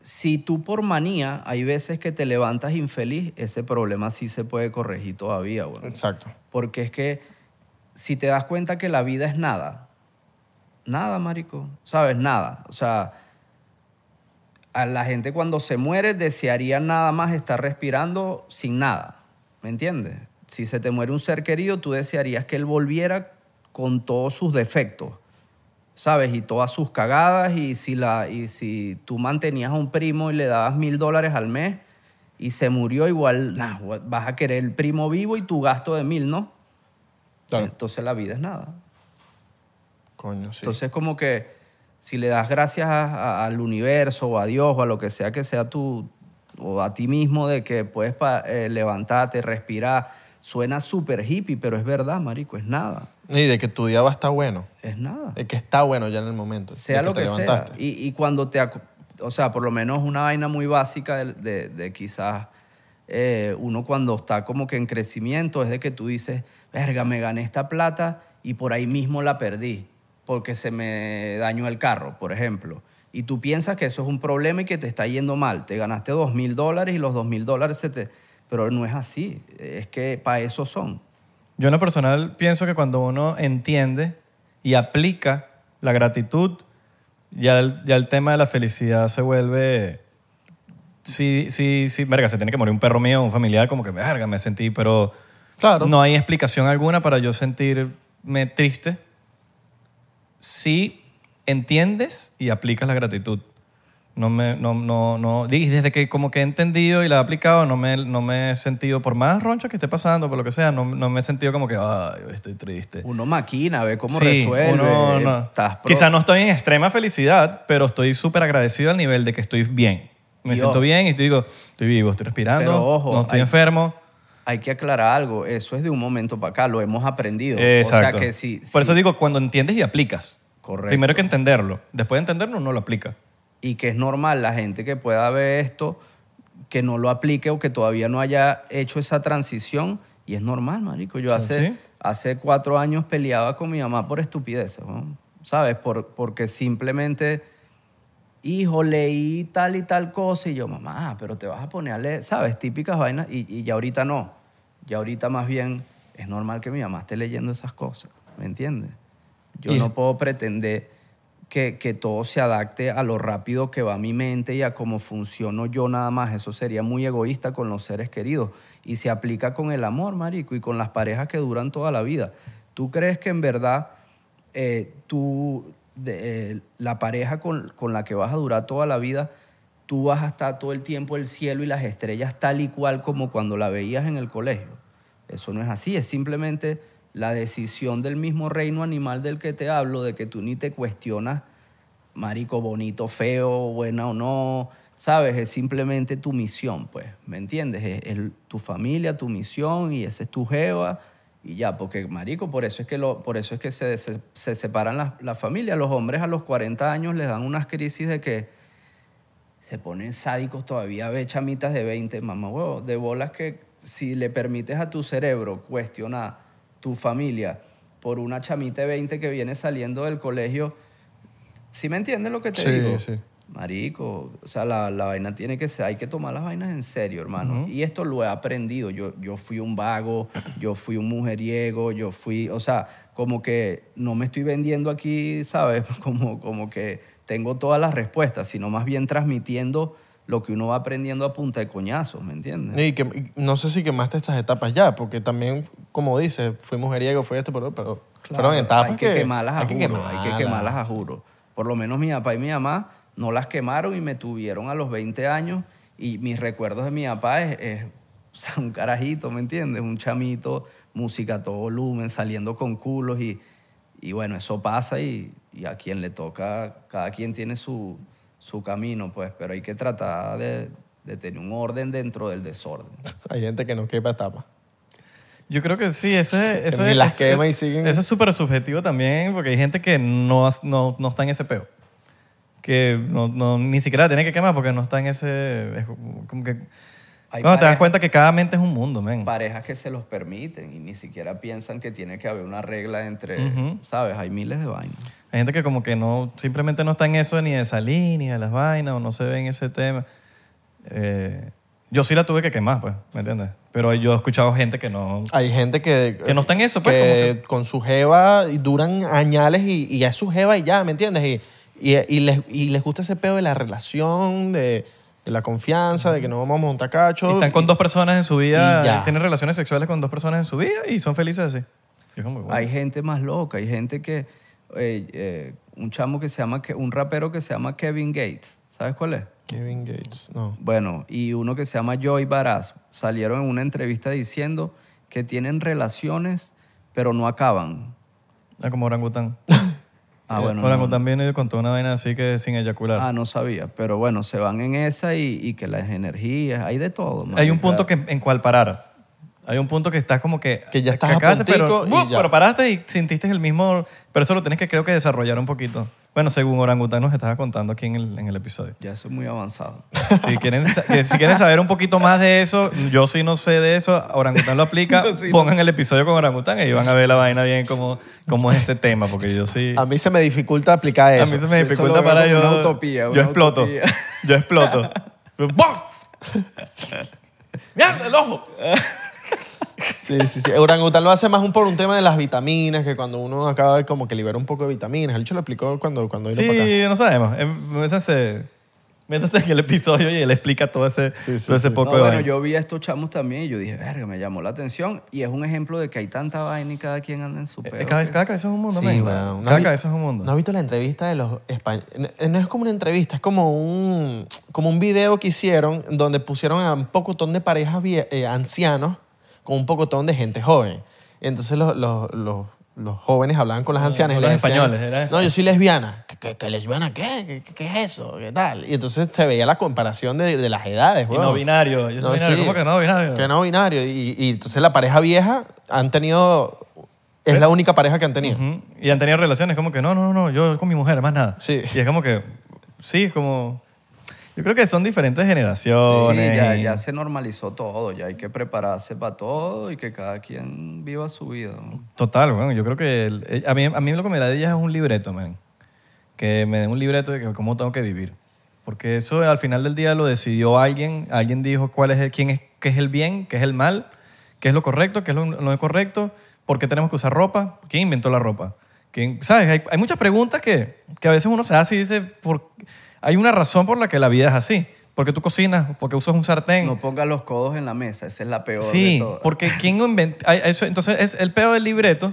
[SPEAKER 2] Si tú por manía hay veces que te levantas infeliz, ese problema sí se puede corregir todavía, güey.
[SPEAKER 3] Exacto.
[SPEAKER 2] Porque es que si te das cuenta que la vida es nada, nada, marico, ¿sabes? Nada. O sea, a la gente cuando se muere desearía nada más estar respirando sin nada, ¿me entiendes? Si se te muere un ser querido, tú desearías que él volviera con todos sus defectos, ¿sabes? Y todas sus cagadas, y si, la, y si tú mantenías a un primo y le dabas mil dólares al mes y se murió, igual nah, vas a querer el primo vivo y tu gasto de mil, ¿no?
[SPEAKER 3] Claro.
[SPEAKER 2] Entonces la vida es nada.
[SPEAKER 3] Coño, sí.
[SPEAKER 2] Entonces como que si le das gracias a- a- al universo o a Dios o a lo que sea que sea tú o a ti mismo de que puedes eh, levantarte, respirar, suena súper hippie, pero es verdad, marico, es nada,
[SPEAKER 3] y de que tu día va a estar bueno.
[SPEAKER 2] es nada.
[SPEAKER 3] De que está bueno ya en el momento.
[SPEAKER 2] sea lo
[SPEAKER 3] te
[SPEAKER 2] que sea.
[SPEAKER 3] levantaste.
[SPEAKER 2] Y, y cuando te... O sea, por lo menos una vaina muy básica de, de- de quizás eh, uno cuando está como que en crecimiento es de que tú dices, verga, me gané esta plata y por ahí mismo la perdí porque se me dañó el carro, por ejemplo. Y tú piensas que eso es un problema y que te está yendo mal. Te ganaste dos mil dólares y los dos mil dólares se te... Pero no es así. Es que para eso son.
[SPEAKER 1] Yo en lo personal pienso que cuando uno entiende y aplica la gratitud, ya el, ya el tema de la felicidad se vuelve... Sí, sí, sí, verga, se tiene que morir un perro mío, un familiar, como que, verga, me sentí, pero
[SPEAKER 3] Claro.
[SPEAKER 1] no hay explicación alguna para yo sentirme triste si entiendes y aplicas la gratitud. No me, no, no, no, y desde que como que he entendido y la he aplicado, no me, no me he sentido, por más roncha que esté pasando, por lo que sea, no, no me he sentido como que, ay, estoy triste.
[SPEAKER 2] Uno maquina, ve cómo
[SPEAKER 1] Sí,
[SPEAKER 2] resuelve.
[SPEAKER 1] uno no. Quizá no estoy en extrema felicidad, pero estoy súper agradecido al nivel de que estoy bien. Me siento bien y digo, estoy vivo, estoy respirando,
[SPEAKER 2] ojo,
[SPEAKER 1] no estoy
[SPEAKER 2] hay-
[SPEAKER 1] enfermo.
[SPEAKER 2] Hay que aclarar algo, eso es de un momento para acá, lo hemos aprendido.
[SPEAKER 1] Exacto.
[SPEAKER 2] O sea que si,
[SPEAKER 1] Por
[SPEAKER 2] si-
[SPEAKER 1] eso digo, cuando entiendes y aplicas.
[SPEAKER 2] Correcto.
[SPEAKER 1] Primero hay que entenderlo. Después de entenderlo, uno lo aplica.
[SPEAKER 2] y que es normal la gente que pueda ver esto, que no lo aplique o que todavía no haya hecho esa transición, y es normal, marico. Yo hace,
[SPEAKER 1] sí.
[SPEAKER 2] hace cuatro años peleaba con mi mamá por estupideces, ¿no? ¿sabes? Por, porque simplemente, hijo, leí tal y tal cosa, y yo, mamá, pero te vas a poner a leer, ¿sabes? Típicas vainas, y, y ya ahorita no. Ya ahorita más bien es normal que mi mamá esté leyendo esas cosas, ¿me entiendes? Yo
[SPEAKER 3] Y-
[SPEAKER 2] no puedo pretender que, que todo se adapte a lo rápido que va mi mente y a cómo funciono yo nada más. Eso sería muy egoísta con los seres queridos. Y se aplica con el amor, marico, y con las parejas que duran toda la vida. ¿Tú crees que en verdad eh, tú, de- eh, la pareja con, con la que vas a durar toda la vida, tú vas a estar todo el tiempo el cielo y las estrellas tal y cual como cuando la veías en el colegio? Eso no es así, es simplemente la decisión del mismo reino animal del que te hablo, de que tú ni te cuestionas, marico, bonito, feo, buena o no, ¿sabes? Es simplemente tu misión, pues, ¿me entiendes? Es, tu familia, tu misión y ese es tu jeva y ya, porque, marico, por eso es que, lo, por eso es que se, se, se separan las las familias. Los hombres a los 40 años les dan unas crisis de que se ponen sádicos todavía, ve chamitas de 20, mamá huevo, de bolas que si le permites a tu cerebro cuestionar tu familia por una chamita de 20 que viene saliendo del colegio, ¿sí me entiendes lo que te
[SPEAKER 3] Sí,
[SPEAKER 2] digo?
[SPEAKER 3] sí.
[SPEAKER 2] Marico, o sea, la, la vaina tiene que ser, hay que tomar las vainas en serio, hermano. Y esto lo he aprendido. Yo, yo fui un vago, yo fui un mujeriego, yo fui, o sea, como que no me estoy vendiendo aquí, ¿sabes? Como, como que tengo todas las respuestas, sino más bien transmitiendo lo que uno va aprendiendo a punta de coñazos, ¿me entiendes?
[SPEAKER 3] Y que, y no sé si quemaste estas etapas ya, porque también, como dices, fui mujeriego, fui este, pero, pero fueron etapas
[SPEAKER 2] hay que, quemarlas a
[SPEAKER 3] hay que
[SPEAKER 2] juro, hay que quemarlas a juro. Por lo menos mi papá y mi mamá no las quemaron y me tuvieron a los 20 años y mis recuerdos de mi papá es, es, o sea, un carajito, ¿me entiendes? Un chamito, música a todo volumen, saliendo con culos y, y bueno, eso pasa y, y a quien le toca, cada quien tiene su, su camino, pues, pero hay que tratar de, de tener un orden dentro del desorden.
[SPEAKER 3] Hay gente que no quepa etapa.
[SPEAKER 1] Yo creo que sí, eso es... Eso es,
[SPEAKER 3] las
[SPEAKER 1] eso
[SPEAKER 3] quema y siguen.
[SPEAKER 1] Eso es súper subjetivo también, porque hay gente que no, has- no, no está en ese peo. Que no, no- ni siquiera la tiene que quemar porque no está en ese... es como que...
[SPEAKER 2] Hay
[SPEAKER 1] Bueno, te das cuenta que cada mente es un mundo, men.
[SPEAKER 2] Parejas que se los permiten y ni siquiera piensan que tiene que haber una regla entre,
[SPEAKER 1] Ujú.
[SPEAKER 2] ¿sabes? Hay miles de vainas.
[SPEAKER 1] Hay gente que como que no, simplemente no está en eso ni de salir, ni de las vainas, o no se ve en ese tema. Eh, yo sí la tuve que quemar, pues, ¿me entiendes? Pero yo he escuchado gente que no...
[SPEAKER 3] Hay gente que...
[SPEAKER 1] Que no está en eso, pues,
[SPEAKER 3] Que
[SPEAKER 1] como
[SPEAKER 3] con su jeva y duran añales y, y es su jeva y ya, ¿me entiendes? Y, y, y les, y les gusta ese pedo de la relación, de, de la confianza, de que no vamos a montar cacho.
[SPEAKER 1] Y están con dos personas en su vida,
[SPEAKER 3] y ya.
[SPEAKER 1] tienen relaciones sexuales con dos personas en su vida y son felices así.
[SPEAKER 2] Hay gente más loca, hay gente que... eh, eh, un chamo que se llama... Un rapero que se llama Kevin Gates. ¿Sabes cuál es?
[SPEAKER 3] Kevin Gates, no.
[SPEAKER 2] Bueno, y uno que se llama Joy Baraz salieron en una entrevista diciendo que tienen relaciones, pero no acaban.
[SPEAKER 1] ah, como orangután.
[SPEAKER 2] Ah, bueno. no-
[SPEAKER 1] orangután viene y contó una vaina así que sin eyacular.
[SPEAKER 2] Ah, no sabía. Pero bueno, se van en esa y, y que las energías, hay de todo.
[SPEAKER 1] Hay un punto que, en cual parar. Hay un punto que estás como que...
[SPEAKER 3] Que ya estás a
[SPEAKER 1] acabaste, pero,
[SPEAKER 3] puntico y ya.
[SPEAKER 1] pero paraste y sintiste el mismo... Pero eso lo tienes que creo que desarrollar un poquito. Bueno, según Orangután nos estaba contando aquí en el, en el episodio.
[SPEAKER 2] Ya soy muy avanzado.
[SPEAKER 1] Si quieren, si quieren saber un poquito más de eso, yo sí no sé de eso, Orangután lo aplica,
[SPEAKER 2] Yo sí no.
[SPEAKER 1] pongan el episodio con Orangután y van a ver la vaina bien cómo, cómo es ese tema, porque yo sí...
[SPEAKER 3] A mí se me dificulta aplicar eso.
[SPEAKER 1] A mí se me
[SPEAKER 2] Eso
[SPEAKER 1] dificulta para yo...
[SPEAKER 2] una utopía,
[SPEAKER 1] yo exploto.
[SPEAKER 2] utopía.
[SPEAKER 1] Yo exploto. ¡Bum! ¡Mierda, el ojo!
[SPEAKER 3] Sí, sí, sí. Orangután lo hace más un, por un tema de las vitaminas, que cuando uno acaba de como que libera un poco de vitaminas. El hecho lo explicó cuando, cuando vino para acá.
[SPEAKER 1] Sí, no sabemos. Eh, Métase, métase en el episodio y él explica todo ese,
[SPEAKER 3] Sí, sí,
[SPEAKER 1] todo ese
[SPEAKER 3] sí.
[SPEAKER 1] poco
[SPEAKER 2] No,
[SPEAKER 1] de
[SPEAKER 2] bueno,
[SPEAKER 1] vaina.
[SPEAKER 2] yo vi a estos chamos también y yo dije, verga, me llamó la atención. Y es un ejemplo de que hay tanta vaina y cada quien anda en su
[SPEAKER 1] Eh,
[SPEAKER 2] pedo.
[SPEAKER 1] cada, cada cabeza es un mundo,
[SPEAKER 3] Sí,
[SPEAKER 1] men.
[SPEAKER 3] weón. ¿No
[SPEAKER 1] Cada
[SPEAKER 3] vi-
[SPEAKER 1] cabeza es un mundo.
[SPEAKER 3] ¿No has visto la entrevista de los españoles? No es como una entrevista, es como un, como un video que hicieron donde pusieron a un pocotón de parejas vie- eh, ancianos con un pocotón de gente joven. Y entonces los, los, los, los jóvenes hablaban con las ancianas. y
[SPEAKER 1] con
[SPEAKER 3] les
[SPEAKER 1] los
[SPEAKER 3] decían,
[SPEAKER 1] españoles, ¿era?
[SPEAKER 3] No, yo soy lesbiana. ¿Qué, qué, qué lesbiana qué? ¿Qué, qué- es eso? ¿Qué tal? Y entonces se veía la comparación de, de las edades.
[SPEAKER 1] Y
[SPEAKER 3] weón.
[SPEAKER 1] no binario. Yo soy
[SPEAKER 3] No,
[SPEAKER 1] binario.
[SPEAKER 3] sí.
[SPEAKER 1] ¿Cómo que no binario?
[SPEAKER 3] Que no binario. Y, y entonces la pareja vieja han tenido... Es la única pareja que han tenido.
[SPEAKER 1] Ujú. Y han tenido relaciones como que no, no, no, no, yo con mi mujer, más nada.
[SPEAKER 3] Sí.
[SPEAKER 1] Y es como que, sí, es como... Yo creo que son diferentes generaciones.
[SPEAKER 2] Sí, ya, ya se normalizó todo, ya hay que prepararse para todo y que cada quien viva su vida. ¿no?
[SPEAKER 1] Total, bueno, yo creo que el- eh, a, mí, a mí lo que me da es un libreto, man. Que me den un libreto de que cómo tengo que vivir. Porque eso al final del día lo decidió alguien. Alguien dijo cuál es el, quién es, qué es el bien, qué es el mal, qué es lo correcto, qué es lo no correcto, por qué tenemos que usar ropa, quién inventó la ropa. ¿Quién, ¿Sabes? Hay, hay muchas preguntas que, que a veces uno se hace y dice, por, hay una razón por la que la vida es así. Porque tú cocinas, porque usas un sartén.
[SPEAKER 2] No ponga los codos en la mesa, esa es la peor de
[SPEAKER 1] Sí,
[SPEAKER 2] todas.
[SPEAKER 1] porque ¿quién inventó? Entonces, es el pedo del libreto,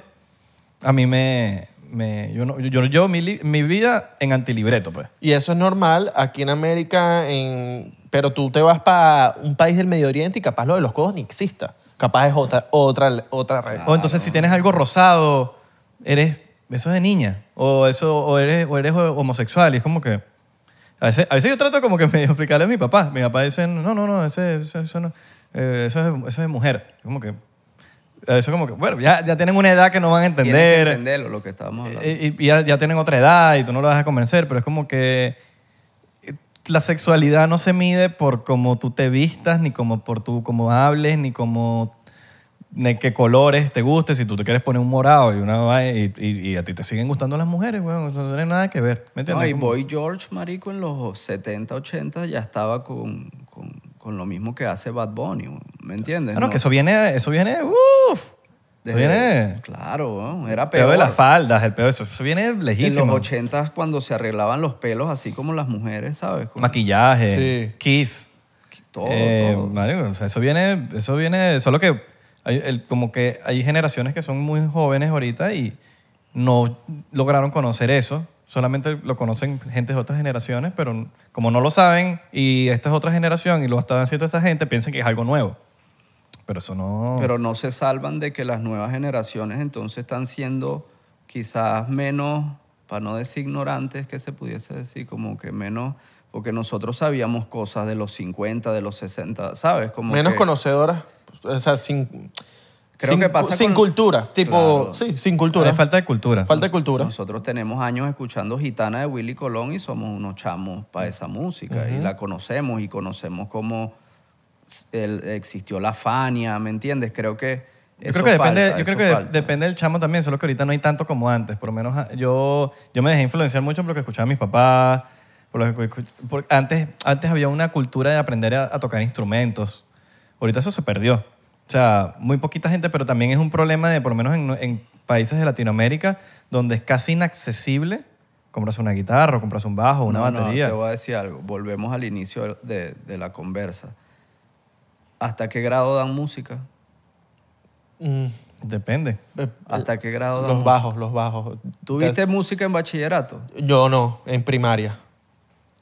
[SPEAKER 1] a mí me... me yo, no, yo llevo mi, li- mi vida en antilibreto, pues.
[SPEAKER 3] Y eso es normal aquí en América, en... pero tú te vas para un país del Medio Oriente y capaz lo de los codos ni exista. Capaz es otra, otra, otra regla.
[SPEAKER 1] O entonces si tienes algo rosado, eres... Eso es de niña. O, eso, o, eres, o eres homosexual. Y es como que... A veces, a veces yo trato como que medio explicarle a mi papá. Mi papá dice, no, no, no, ese, ese- eso, no, eh, eso, es, eso es mujer. Como que... Eso como que, bueno, ya, ya tienen una edad que no van a
[SPEAKER 2] Tienes que
[SPEAKER 1] entender.
[SPEAKER 2] entenderlo, lo que estábamos hablando.
[SPEAKER 1] Eh, Y, y ya, ya tienen otra edad y tú no lo vas a convencer, pero es como que eh, la sexualidad no se mide por cómo tú te vistas, ni como por tú cómo hables, ni como de qué colores te guste. Si tú te quieres poner un morado y una y, y- y a ti te siguen gustando las mujeres, bueno, eso no tiene nada que ver. ¿Me
[SPEAKER 2] No,
[SPEAKER 1] entiendes?
[SPEAKER 2] y
[SPEAKER 1] Como-
[SPEAKER 2] Boy George, marico, en los 70, 80 ya estaba con, con, con lo mismo que hace Bad Bunny, ¿me entiendes?
[SPEAKER 1] Ah, no,
[SPEAKER 2] No,
[SPEAKER 1] que eso viene, eso viene, uff. Eso viene.
[SPEAKER 2] Claro, ¿no? era
[SPEAKER 1] El peor
[SPEAKER 2] peor.
[SPEAKER 1] de las faldas, el peor, eso, eso viene
[SPEAKER 2] en
[SPEAKER 1] lejísimo.
[SPEAKER 2] los 80 cuando se arreglaban los pelos así como las mujeres, ¿sabes? Como
[SPEAKER 1] Maquillaje,
[SPEAKER 3] Sí.
[SPEAKER 1] kiss.
[SPEAKER 2] todo,
[SPEAKER 1] Eh,
[SPEAKER 2] todo.
[SPEAKER 1] marico, o sea, eso viene, eso viene, solo que hay, el- como que hay generaciones que son muy jóvenes ahorita y no lograron conocer eso. Solamente lo conocen gente de otras generaciones, pero como no lo saben y esta es otra generación y lo están haciendo esta gente, piensan que es algo nuevo. Pero eso no...
[SPEAKER 2] Pero no se salvan de que las nuevas generaciones entonces están siendo quizás menos, para no decir ignorantes, que se pudiese decir, como que menos, porque nosotros sabíamos cosas de los 50, de los 60, ¿sabes? Como
[SPEAKER 3] Menos
[SPEAKER 2] que-
[SPEAKER 3] conocedoras, o sea, sin,
[SPEAKER 2] Creo
[SPEAKER 3] sin,
[SPEAKER 2] que pasa
[SPEAKER 3] sin
[SPEAKER 2] con-
[SPEAKER 3] cultura, tipo,
[SPEAKER 2] Claro.
[SPEAKER 3] sí, sin cultura.
[SPEAKER 1] Hay falta de cultura.
[SPEAKER 3] Falta de cultura.
[SPEAKER 2] Nosotros tenemos años escuchando Gitana de Willy Colón y somos unos chamos para esa música y la conocemos y conocemos cómo el- existió la Fania, ¿me entiendes? Creo que
[SPEAKER 1] Yo creo que depende,
[SPEAKER 2] falta,
[SPEAKER 1] yo creo que
[SPEAKER 2] falta.
[SPEAKER 1] depende del chamo también, solo que ahorita no hay tanto como antes. Por lo menos ah, yo, yo me dejé influenciar mucho por lo que escuchaban mis papás. Por lo que por- antes, antes había una cultura de aprender a, a tocar instrumentos. Ahorita eso se perdió. O sea, muy poquita gente, pero también es un problema de, por lo menos en, en países de Latinoamérica, donde es casi inaccesible comprarse una guitarra, o comprarse un bajo, una
[SPEAKER 2] No, no,
[SPEAKER 1] batería.
[SPEAKER 2] te voy a decir algo. Volvemos al inicio de, de la conversa. ¿Hasta qué grado dan música?
[SPEAKER 3] Mm,
[SPEAKER 1] Depende.
[SPEAKER 3] eh,
[SPEAKER 2] ¿Hasta qué grado dan
[SPEAKER 3] los
[SPEAKER 2] música?
[SPEAKER 3] bajos, los bajos.
[SPEAKER 2] ¿Tú viste música en bachillerato?
[SPEAKER 3] Yo no, en primaria.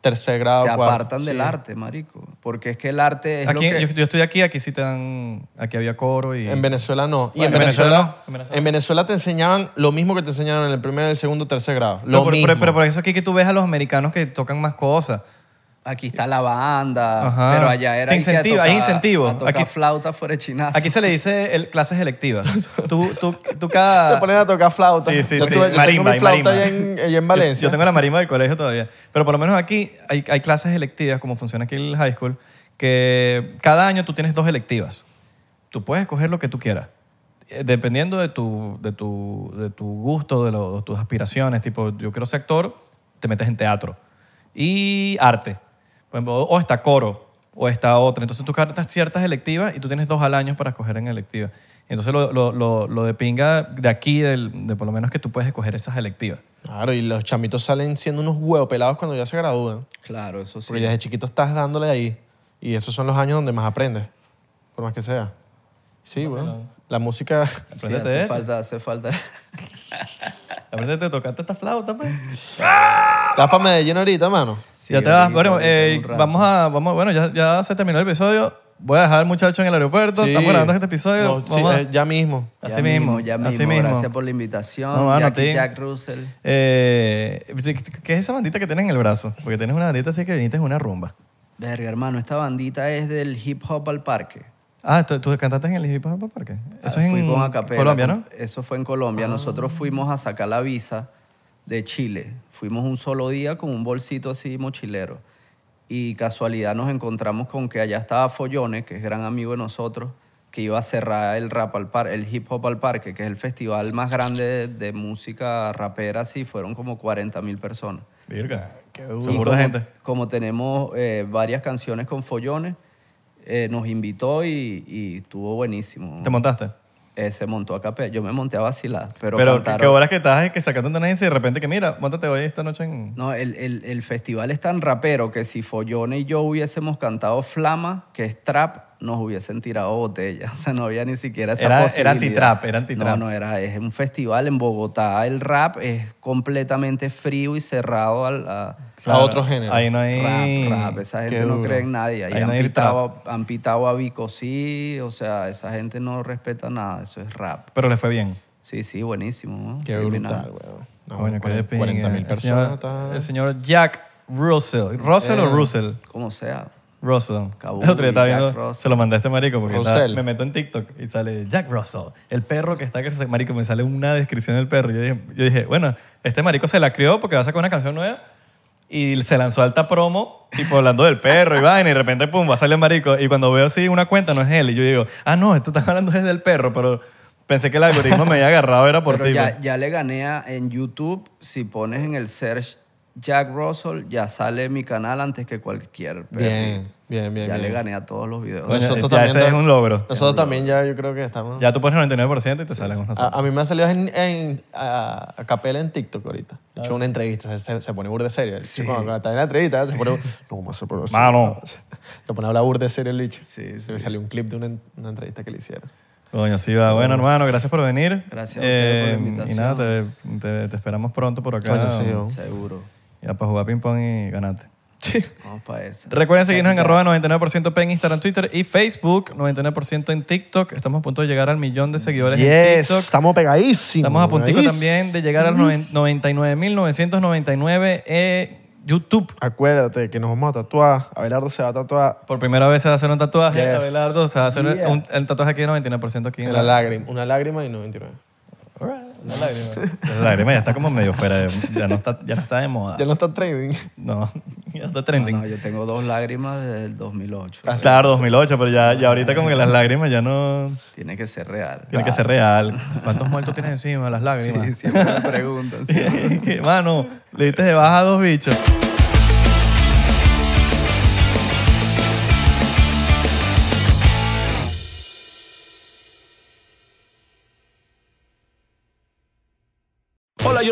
[SPEAKER 3] Tercer grado,
[SPEAKER 2] Te
[SPEAKER 3] cuarto,
[SPEAKER 2] apartan del
[SPEAKER 3] sí.
[SPEAKER 2] arte, marico. Porque es que el arte es
[SPEAKER 1] Aquí,
[SPEAKER 2] lo que...
[SPEAKER 1] yo, yo estoy aquí, aquí sí te dan, aquí había coro y...
[SPEAKER 3] En Venezuela no. Y
[SPEAKER 1] Bueno,
[SPEAKER 3] en,
[SPEAKER 1] en Venezuela
[SPEAKER 3] Venezuela,
[SPEAKER 1] no, en Venezuela.
[SPEAKER 3] en Venezuela te enseñaban lo mismo que te enseñaron en el primer, el segundo, tercer grado. Lo
[SPEAKER 1] No, pero,
[SPEAKER 3] mismo.
[SPEAKER 1] pero, pero por eso aquí que tú ves a los americanos que tocan más cosas.
[SPEAKER 2] Aquí está la banda,
[SPEAKER 1] Ajá.
[SPEAKER 2] pero allá era
[SPEAKER 1] Te
[SPEAKER 2] hay que a
[SPEAKER 1] incentiva, hay
[SPEAKER 2] tocar-
[SPEAKER 1] incentivo.
[SPEAKER 2] a tocar
[SPEAKER 1] Aquí-
[SPEAKER 2] flauta fuera chinazo.
[SPEAKER 1] Aquí se le dice el, clases electivas. tú, tú, tú
[SPEAKER 3] te
[SPEAKER 1] cada...
[SPEAKER 3] ponen a tocar flauta.
[SPEAKER 1] Sí, sí,
[SPEAKER 3] yo
[SPEAKER 1] sí.
[SPEAKER 3] tuve- yo
[SPEAKER 1] Marimba,
[SPEAKER 3] tengo mi
[SPEAKER 1] y
[SPEAKER 3] flauta
[SPEAKER 1] marimba.
[SPEAKER 3] allá en, allá en Valencia.
[SPEAKER 1] Yo, yo tengo la marimba del colegio todavía. Pero por lo menos aquí hay, hay clases electivas, como funciona aquí el high school, que cada año tú tienes dos electivas. Tú puedes escoger lo que tú quieras. Eh, Dependiendo de tu, de tu, de tu gusto, de, lo- de tus aspiraciones. Tipo, yo quiero ser actor, te metes en teatro. Y arte. Por ejemplo, o está coro, o está otra. Entonces tú cartas ciertas electivas y tú tienes dos al año para escoger en electiva. Entonces lo, lo, lo, lo de pinga de aquí, del, de por lo menos que tú puedes escoger esas electivas.
[SPEAKER 3] Claro, y los chamitos salen siendo unos huevos pelados cuando ya se gradúan.
[SPEAKER 2] Claro, eso sí.
[SPEAKER 3] Porque desde chiquito estás dándole ahí. Y esos son los años donde más aprendes. Por más que sea. Sí, bueno. La música...
[SPEAKER 2] Sí,
[SPEAKER 1] Apréndete
[SPEAKER 2] hace
[SPEAKER 1] esto.
[SPEAKER 2] falta, hace falta.
[SPEAKER 1] Aprendete a tocarte esta flauta, pues.
[SPEAKER 3] ¿Estás para Medellín ahorita, mano?
[SPEAKER 2] Sí,
[SPEAKER 1] ya te vas. Bueno, eh, vamos a. Vamos, bueno, ya, ya se terminó el episodio. Voy a dejar al muchacho en el aeropuerto.
[SPEAKER 3] Sí.
[SPEAKER 1] Estamos grabando este episodio.
[SPEAKER 3] No, sí,
[SPEAKER 1] Vamos a-
[SPEAKER 3] eh, ya mismo.
[SPEAKER 2] Ya
[SPEAKER 1] así mismo,
[SPEAKER 2] ya
[SPEAKER 1] así
[SPEAKER 2] mismo. Gracias por la invitación.
[SPEAKER 1] No, mano,
[SPEAKER 2] Jackie
[SPEAKER 1] a ti.
[SPEAKER 2] Jack Russell.
[SPEAKER 1] Eh, ¿Qué es esa bandita que tienes en el brazo? Porque tienes una bandita así que viniste en una rumba.
[SPEAKER 2] Verga, hermano, esta bandita es del hip hop al parque.
[SPEAKER 1] Ah, ¿tú, tú cantaste en el hip hop parque? Eso es
[SPEAKER 2] Fui
[SPEAKER 1] en Colombia, ¿no? Ah.
[SPEAKER 2] Eso fue en Colombia. Nosotros fuimos a sacar la visa de Chile. Fuimos un solo día con un bolsito así mochilero. Y casualidad nos encontramos con que allá estaba Follones, que es gran amigo de nosotros, que iba a cerrar el rap al par, el hip hop al parque, que es el festival más grande de, de música rapera, así, fueron como 40 mil personas.
[SPEAKER 1] Virga. Qué duro.
[SPEAKER 2] como,
[SPEAKER 1] gente.
[SPEAKER 2] como tenemos eh, varias canciones con Follones, eh, nos invitó y, y estuvo buenísimo.
[SPEAKER 1] ¿Te montaste?
[SPEAKER 2] Eh, se montó a capella. Yo me monté a vacilar, pero,
[SPEAKER 1] Pero, ¿qué,
[SPEAKER 2] cantaron-
[SPEAKER 1] qué horas que estás que sacando una agencia y de repente que mira, montate hoy esta noche en...
[SPEAKER 2] No, el, el- el festival es tan rapero que si Follone y yo hubiésemos cantado Flama, que es trap, nos hubiesen tirado botella. O sea, no había ni siquiera esa
[SPEAKER 1] Era- era
[SPEAKER 2] posibilidad.
[SPEAKER 1] antitrap, era antitrap.
[SPEAKER 2] No, no, era, es un festival en Bogotá. El rap es completamente frío y cerrado al, a
[SPEAKER 3] A otro género.
[SPEAKER 1] Ahí no hay...
[SPEAKER 2] rap, rap. Esa gente no cree en nadie. Ahí,
[SPEAKER 1] Ahí no
[SPEAKER 2] han,
[SPEAKER 1] hay
[SPEAKER 2] pitado, han pitado a Vico, sí. O sea, esa gente no respeta nada. Eso es rap.
[SPEAKER 1] Pero le fue bien.
[SPEAKER 2] Sí, sí, buenísimo. ¿no?
[SPEAKER 3] Qué brutal, weón. No,
[SPEAKER 1] de
[SPEAKER 3] 40
[SPEAKER 1] pinga.
[SPEAKER 3] mil
[SPEAKER 1] El
[SPEAKER 3] personas.
[SPEAKER 1] señor- El señor Jack Russell. ¿Russell o
[SPEAKER 3] Eh.
[SPEAKER 1] Russell?
[SPEAKER 2] Como sea.
[SPEAKER 1] Russell.
[SPEAKER 2] Kabul,
[SPEAKER 1] otro día estaba
[SPEAKER 2] Jack
[SPEAKER 1] viendo,
[SPEAKER 2] Russell.
[SPEAKER 1] se lo mandé a este marico porque estaba- me meto en TikTok y sale Jack Russell, el perro que está que se- marico, me sale una descripción del perro. Yo dije, yo dije, bueno, este marico se la crió porque va a sacar una canción nueva y se lanzó alta promo, tipo hablando del perro y vaina, y de repente, pum, va a salir el marico. Y cuando veo así una cuenta, no es él. Y yo digo, ah, no, esto estás hablando es del perro, pero pensé que el algoritmo me había agarrado, era por ti.
[SPEAKER 2] ya,
[SPEAKER 1] pues.
[SPEAKER 2] ya le gané a- en YouTube. Si pones en el search Jack Russell, ya sale mi canal antes que cualquier perro.
[SPEAKER 3] Bien, bien, bien.
[SPEAKER 2] Ya
[SPEAKER 3] bien.
[SPEAKER 2] le gané a todos los videos.
[SPEAKER 3] Nosotros
[SPEAKER 1] ya
[SPEAKER 3] también
[SPEAKER 1] ese es un logro.
[SPEAKER 3] Nosotros también ya yo creo que estamos...
[SPEAKER 1] Ya tú pones 99% y te salen unos
[SPEAKER 3] A, a mí me ha salido en, en- a, a capela en TikTok ahorita. He hecho una entrevista, se, pone burde serio. Cuando está en la entrevista, se pone... No, ¿cómo se pone?
[SPEAKER 1] Mano.
[SPEAKER 3] Se pone a hablar burde serio el bicho.
[SPEAKER 2] Sí,
[SPEAKER 3] Se me salió un clip de una, una entrevista que le hicieron.
[SPEAKER 1] Coño, sí va. Bueno, hermano, gracias por venir.
[SPEAKER 2] Gracias a ustedes por la
[SPEAKER 1] Eh,
[SPEAKER 2] invitación.
[SPEAKER 1] Y nada, te, te- te esperamos pronto por acá.
[SPEAKER 3] Coño, sí, ¿no?
[SPEAKER 2] Seguro.
[SPEAKER 1] Ya para jugar ping-pong y ganarte.
[SPEAKER 2] Vamos para eso.
[SPEAKER 1] Recuerden seguirnos en arroba 99% P en Instagram, Twitter y Facebook, 99% en TikTok. Estamos a punto de llegar al millón de seguidores en
[SPEAKER 3] Yes,
[SPEAKER 1] TikTok.
[SPEAKER 3] estamos pegadísimos.
[SPEAKER 1] Estamos a puntico
[SPEAKER 3] pegadísimos.
[SPEAKER 1] también de llegar a los noven- 99.999 eh, YouTube.
[SPEAKER 3] Acuérdate que nos vamos a tatuar. Abelardo se va a tatuar
[SPEAKER 1] Por primera vez se va a hacer un tatuaje.
[SPEAKER 3] Yes.
[SPEAKER 1] Abelardo se va a hacer
[SPEAKER 2] Yeah.
[SPEAKER 1] un, el tatuaje aquí 99% aquí
[SPEAKER 3] en la lágrima. Una lágrima y 99.
[SPEAKER 1] Alright, Una lágrima. La lágrima ya está como medio fuera. de- ya, no está, ya no está de moda.
[SPEAKER 3] Ya no está trading.
[SPEAKER 1] No, ya está trending.
[SPEAKER 2] no, yo tengo dos lágrimas desde el 2008.
[SPEAKER 1] Claro, 2008, pero ya, ya ahorita como que las lágrimas ya no...
[SPEAKER 2] Tiene que ser real.
[SPEAKER 1] Tiene que ser real. ¿Cuántos muertos tienes encima? Las lágrimas.
[SPEAKER 2] Sí, siempre me preguntan. sí.
[SPEAKER 1] Mano, le diste de baja a dos bichos.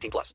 [SPEAKER 4] 18 plus.